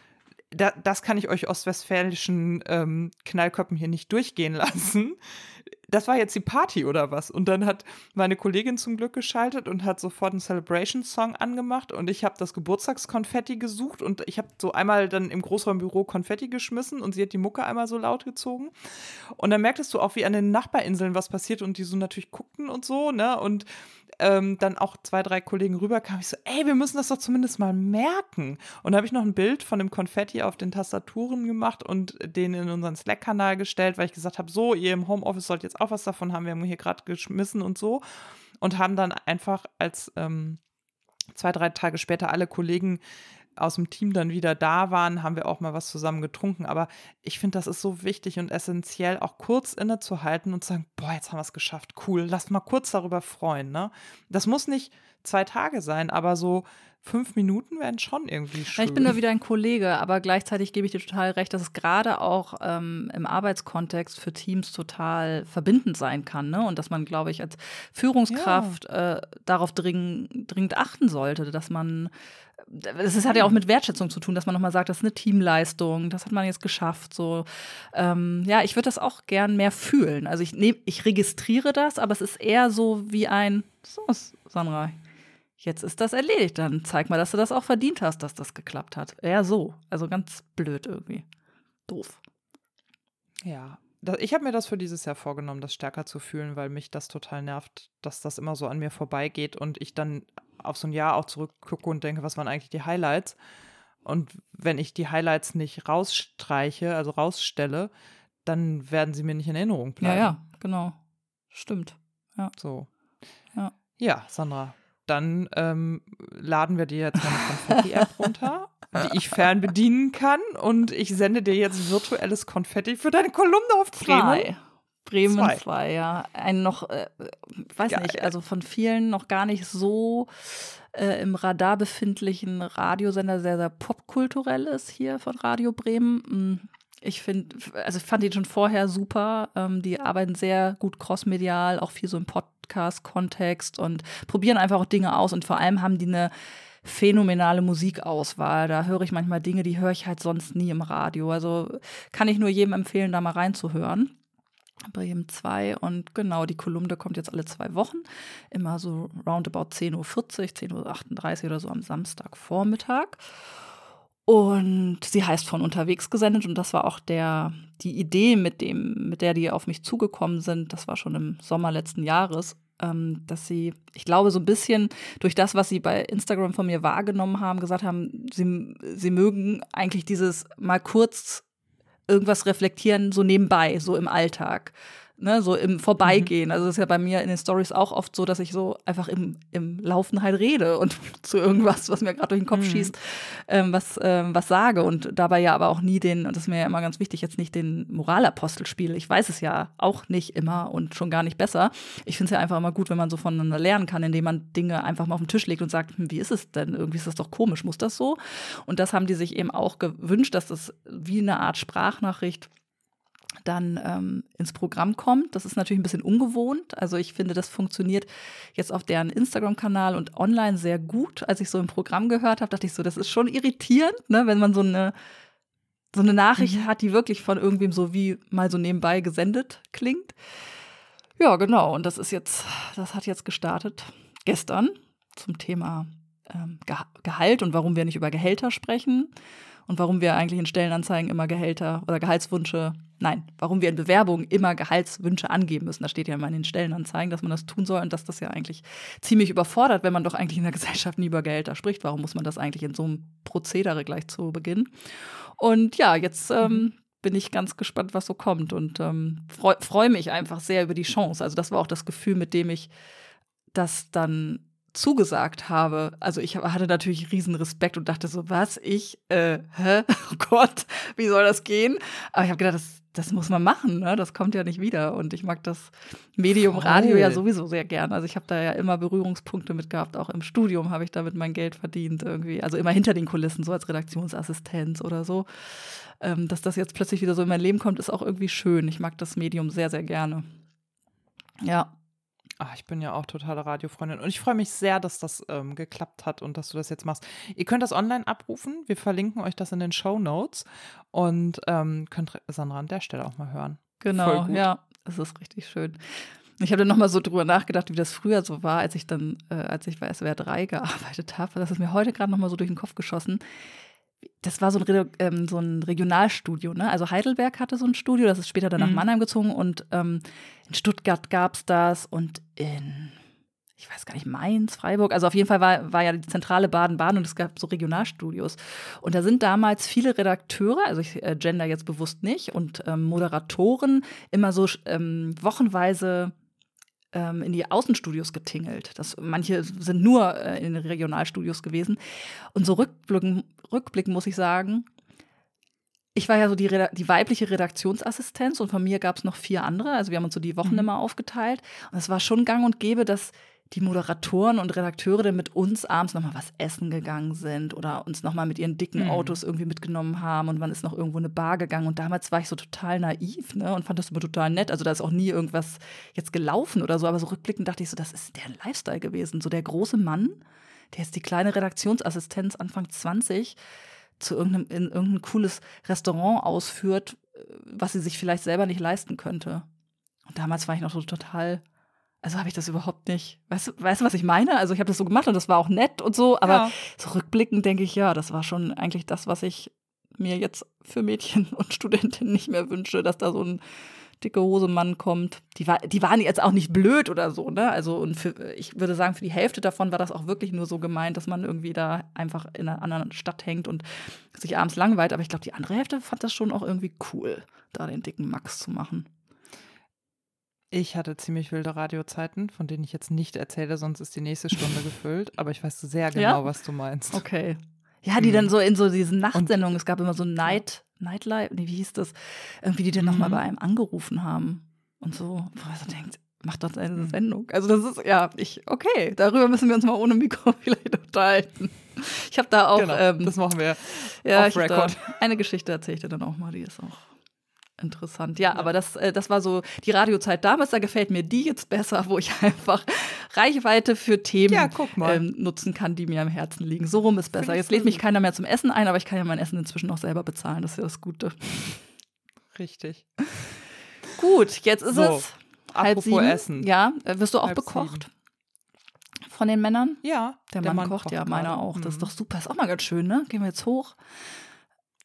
Da, das kann ich euch ostwestfälischen ähm, Knallköppen hier nicht durchgehen lassen das war jetzt die Party oder was? Und dann hat meine Kollegin zum Glück geschaltet und hat sofort einen Celebration-Song angemacht und ich habe das Geburtstagskonfetti gesucht und ich habe so einmal dann im Großraumbüro Konfetti geschmissen und sie hat die Mucke einmal so laut gezogen. Und dann merktest du auch, wie an den Nachbarinseln was passiert und die so natürlich guckten und so, ne? Und ähm, dann auch zwei, drei Kollegen rüberkamen. Ich so, ey, wir müssen das doch zumindest mal merken. Und da habe ich noch ein Bild von dem Konfetti auf den Tastaturen gemacht und den in unseren Slack-Kanal gestellt, weil ich gesagt habe, so, ihr im Homeoffice sollt jetzt auch was davon haben. Wir haben hier gerade geschmissen und so. und haben dann einfach als ähm, zwei, drei Tage später alle Kollegen aus dem Team dann wieder da waren, haben wir auch mal was zusammen getrunken. Aber ich finde, das ist so wichtig und essentiell, auch kurz innezuhalten und zu sagen, boah, jetzt haben wir es geschafft, cool, lass mal kurz darüber freuen. Ne? Das muss nicht zwei Tage sein, aber so fünf Minuten wären schon irgendwie schön. Ich bin da wieder ein Kollege, aber gleichzeitig gebe ich dir total recht, dass es gerade auch ähm, im Arbeitskontext für Teams total verbindend sein kann. Ne? Und dass man, glaube ich, als Führungskraft ja. äh, darauf dring, dringend achten sollte, dass man es hat ja auch mit Wertschätzung zu tun, dass man nochmal sagt, das ist eine Teamleistung, das hat man jetzt geschafft. So, ähm, ja, ich würde das auch gern mehr fühlen. Also ich nehme, ich registriere das, aber es ist eher so wie ein, so, Sandra, jetzt ist das erledigt. Dann zeig mal, dass du das auch verdient hast, dass das geklappt hat. Eher so. Also ganz blöd irgendwie. Doof. Ja, ich habe mir das für dieses Jahr vorgenommen, das stärker zu fühlen, weil mich das total nervt, dass das immer so an mir vorbeigeht und ich dann auf so ein Jahr auch zurückgucke und denke, was waren eigentlich die Highlights? Und wenn ich die Highlights nicht rausstreiche, also rausstelle, dann werden sie mir nicht in Erinnerung bleiben. Ja, ja, genau. Stimmt. Ja. So. Ja. Ja, Sandra, dann ähm, laden wir dir jetzt eine Konfetti-App runter, die ich fernbedienen kann. Und ich sende dir jetzt virtuelles Konfetti für deine Kolumne auf Bremen. Bremen 2, ja. Ein noch, äh, weiß Geil. nicht, also von vielen noch gar nicht so äh, im Radar befindlichen Radiosender, sehr, sehr popkulturell ist hier von Radio Bremen. Hm, ich finde, also ich fand die schon vorher super. Ähm, die arbeiten sehr gut crossmedial, auch viel so im Podcast-Kontext und probieren einfach auch Dinge aus. Und vor allem haben die eine phänomenale Musikauswahl. Da höre ich manchmal Dinge, die höre ich halt sonst nie im Radio. Also kann ich nur jedem empfehlen, da mal reinzuhören. Bremen 2 und genau, die Kolumne kommt jetzt alle zwei Wochen, immer so roundabout 10.40 Uhr, 10.38 Uhr oder so am Samstagvormittag. Und sie heißt von unterwegs gesendet und das war auch der, die Idee, mit, dem, mit der die auf mich zugekommen sind. Das war schon im Sommer letzten Jahres, ähm, dass sie, ich glaube, so ein bisschen durch das, was sie bei Instagram von mir wahrgenommen haben, gesagt haben, sie, sie mögen eigentlich dieses mal kurz irgendwas reflektieren, so nebenbei, so im Alltag ne, so im Vorbeigehen. Mhm. Also das ist ja bei mir in den Stories auch oft so, dass ich so einfach im, im Laufen halt rede und zu irgendwas, was mir gerade durch den Kopf mhm. schießt, ähm, was, ähm, was sage. Und dabei ja aber auch nie den, und das ist mir ja immer ganz wichtig, jetzt nicht den Moralapostel spiele. Ich weiß es ja auch nicht immer und schon gar nicht besser. Ich finde es ja einfach immer gut, wenn man so voneinander lernen kann, indem man Dinge einfach mal auf den Tisch legt und sagt, hm, wie ist es denn? Irgendwie ist das doch komisch, muss das so? Und das haben die sich eben auch gewünscht, dass das wie eine Art Sprachnachricht dann ähm, ins Programm kommt. Das ist natürlich ein bisschen ungewohnt. Also ich finde, das funktioniert jetzt auf deren Instagram-Kanal und online sehr gut. Als ich so im Programm gehört habe, dachte ich so, das ist schon irritierend, ne, wenn man so eine so eine Nachricht mhm. hat, die wirklich von irgendwem so wie mal so nebenbei gesendet klingt. Ja, genau. Und das ist jetzt, das hat jetzt gestartet gestern zum Thema ähm, Gehalt und warum wir nicht über Gehälter sprechen und warum wir eigentlich in Stellenanzeigen immer Gehälter oder Gehaltswünsche, nein, warum wir in Bewerbungen immer Gehaltswünsche angeben müssen. Da steht ja immer in den Stellenanzeigen, dass man das tun soll und dass das ja eigentlich ziemlich überfordert, wenn man doch eigentlich in der Gesellschaft nie über Gehälter spricht. Warum muss man das eigentlich in so einem Prozedere gleich zu Beginn? Und ja, jetzt ähm, bin ich ganz gespannt, was so kommt und ähm, freue freu mich einfach sehr über die Chance. Also das war auch das Gefühl, mit dem ich das dann zugesagt habe. Also ich hatte natürlich riesen Respekt und dachte so, was, ich, äh, hä? Oh Gott, wie soll das gehen? Aber ich habe gedacht, das, das muss man machen, ne? Das kommt ja nicht wieder. Und ich mag das Medium Voll. Radio ja sowieso sehr gern. Also ich habe da ja immer Berührungspunkte mit gehabt. Auch im Studium habe ich damit mein Geld verdient irgendwie. Also immer hinter den Kulissen, so als Redaktionsassistenz oder so. Ähm, dass das jetzt plötzlich wieder so in mein Leben kommt, ist auch irgendwie schön. Ich mag das Medium sehr, sehr gerne. Ja, Ach, ich bin ja auch totale Radiofreundin und ich freue mich sehr, dass das ähm, geklappt hat und dass du das jetzt machst. Ihr könnt das online abrufen. Wir verlinken euch das in den Show Notes und ähm, könnt Sandra an der Stelle auch mal hören. Genau, ja, das ist richtig schön. Ich habe dann nochmal so drüber nachgedacht, wie das früher so war, als ich dann, äh, als ich bei SWR 3 gearbeitet habe. Das ist mir heute gerade nochmal so durch den Kopf geschossen das war so ein, ähm, so ein Regionalstudio. Ne? Also Heidelberg hatte so ein Studio, das ist später dann nach mhm. Mannheim gezogen und ähm, in Stuttgart gab es das und in, ich weiß gar nicht, Mainz, Freiburg. Also auf jeden Fall war, war ja die zentrale Baden-Baden und es gab so Regionalstudios. Und da sind damals viele Redakteure, also ich äh, gender jetzt bewusst nicht, und ähm, Moderatoren immer so ähm, wochenweise ähm, in die Außenstudios getingelt. Das, manche sind nur äh, in den Regionalstudios gewesen. Und so rückblicken, rückblicken muss ich sagen, ich war ja so die, die weibliche Redaktionsassistenz und von mir gab es noch vier andere. Also wir haben uns so die Wochen mhm. immer aufgeteilt. Und es war schon gang und gäbe, dass die Moderatoren und Redakteure dann mit uns abends nochmal was essen gegangen sind oder uns nochmal mit ihren dicken mhm. Autos irgendwie mitgenommen haben und man ist noch irgendwo eine Bar gegangen. Und damals war ich so total naiv ne, und fand das immer total nett. Also da ist auch nie irgendwas jetzt gelaufen oder so, aber so rückblickend dachte ich so, das ist der Lifestyle gewesen. So der große Mann, der ist die kleine Redaktionsassistenz Anfang 20 zu irgendeinem, in irgendein cooles Restaurant ausführt, was sie sich vielleicht selber nicht leisten könnte. Und damals war ich noch so total, also habe ich das überhaupt nicht. Weißt du, weißt du, was ich meine? Also ich habe das so gemacht und das war auch nett und so, aber ja. so rückblickend denke ich, ja, das war schon eigentlich das, was ich mir jetzt für Mädchen und Studentinnen nicht mehr wünsche, dass da so ein dicke Hose Mann kommt. Die, war, die waren jetzt auch nicht blöd oder so, ne? Also, und für, ich würde sagen, für die Hälfte davon war das auch wirklich nur so gemeint, dass man irgendwie da einfach in einer anderen Stadt hängt und sich abends langweilt. Aber ich glaube, die andere Hälfte fand das schon auch irgendwie cool, da den dicken Max zu machen. Ich hatte ziemlich wilde Radiozeiten, von denen ich jetzt nicht erzähle, sonst ist die nächste Stunde gefüllt. Aber ich weiß sehr genau, ja? was du meinst. Okay. Ja, die mhm. dann so in so diesen Nachtsendungen, es gab immer so Night, Nightlife, nee, wie hieß das? Irgendwie, die dann mhm. nochmal bei einem angerufen haben und so, wo man so denkt, macht doch eine mhm. Sendung. Also das ist, ja, ich, okay, darüber müssen wir uns mal ohne Mikro vielleicht unterhalten. Ich habe da auch. Genau, ähm, das machen wir. Ja, off record. eine Geschichte erzähle ich dir dann auch mal, die ist auch interessant. Ja, ja, aber das, äh, das war so die Radiozeit damals. Da gefällt mir die jetzt besser, wo ich einfach Reichweite für Themen ja, ähm, nutzen kann, die mir am Herzen liegen. So rum ist besser. Jetzt lädt mich keiner mehr zum Essen ein, aber ich kann ja mein Essen inzwischen auch selber bezahlen. Das ist ja das Gute. Richtig. Gut, jetzt ist so, es halb sieben. Essen. Ja, äh, wirst du auch halb bekocht? Sieben. Von den Männern? Ja. Der, der Mann, Mann, kocht, kocht ja, meiner auch. Das ist mhm. doch super. Ist auch mal ganz schön, ne? Gehen wir jetzt hoch.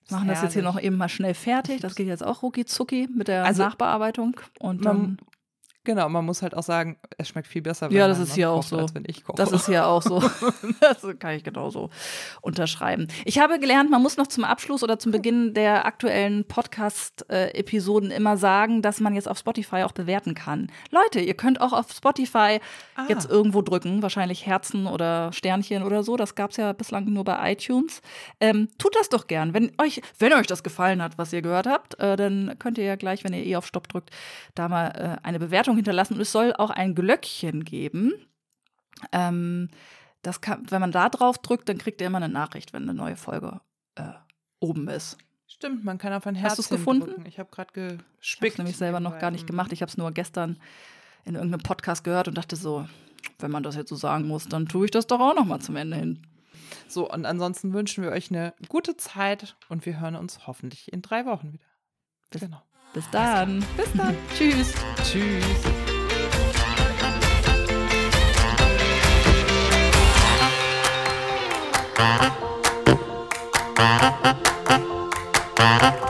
Machen das jetzt hier noch eben mal schnell fertig. Das geht jetzt auch rucki zucki mit der also, Nachbearbeitung. Und dann Genau, man muss halt auch sagen, es schmeckt viel besser, wenn ja, das ist hier auch so. als wenn ich koche. Das ist hier auch so. das kann ich genauso unterschreiben. Ich habe gelernt, man muss noch zum Abschluss oder zum Beginn der aktuellen Podcast-Episoden immer sagen, dass man jetzt auf Spotify auch bewerten kann. Leute, ihr könnt auch auf Spotify ah. jetzt irgendwo drücken, wahrscheinlich Herzen oder Sternchen oder so. Das gab es ja bislang nur bei iTunes. Ähm, tut das doch gern. Wenn euch, wenn euch das gefallen hat, was ihr gehört habt, äh, dann könnt ihr ja gleich, wenn ihr eh auf Stopp drückt, da mal äh, eine Bewertung hinterlassen und es soll auch ein Glöckchen geben. Ähm, das kann, wenn man da drauf drückt, dann kriegt ihr immer eine Nachricht, wenn eine neue Folge äh, oben ist. Stimmt, man kann auf ein Herz Hast du es gefunden? Drücken. Ich habe gerade gespickt. Ich nämlich selber noch gar nicht gemacht. Ich habe es nur gestern in irgendeinem Podcast gehört und dachte so, wenn man das jetzt so sagen muss, dann tue ich das doch auch noch mal zum Ende hin. So, und ansonsten wünschen wir euch eine gute Zeit und wir hören uns hoffentlich in drei Wochen wieder. Bis, genau. Bis dann. Bis dann. Tschüss. Tschüss. Thank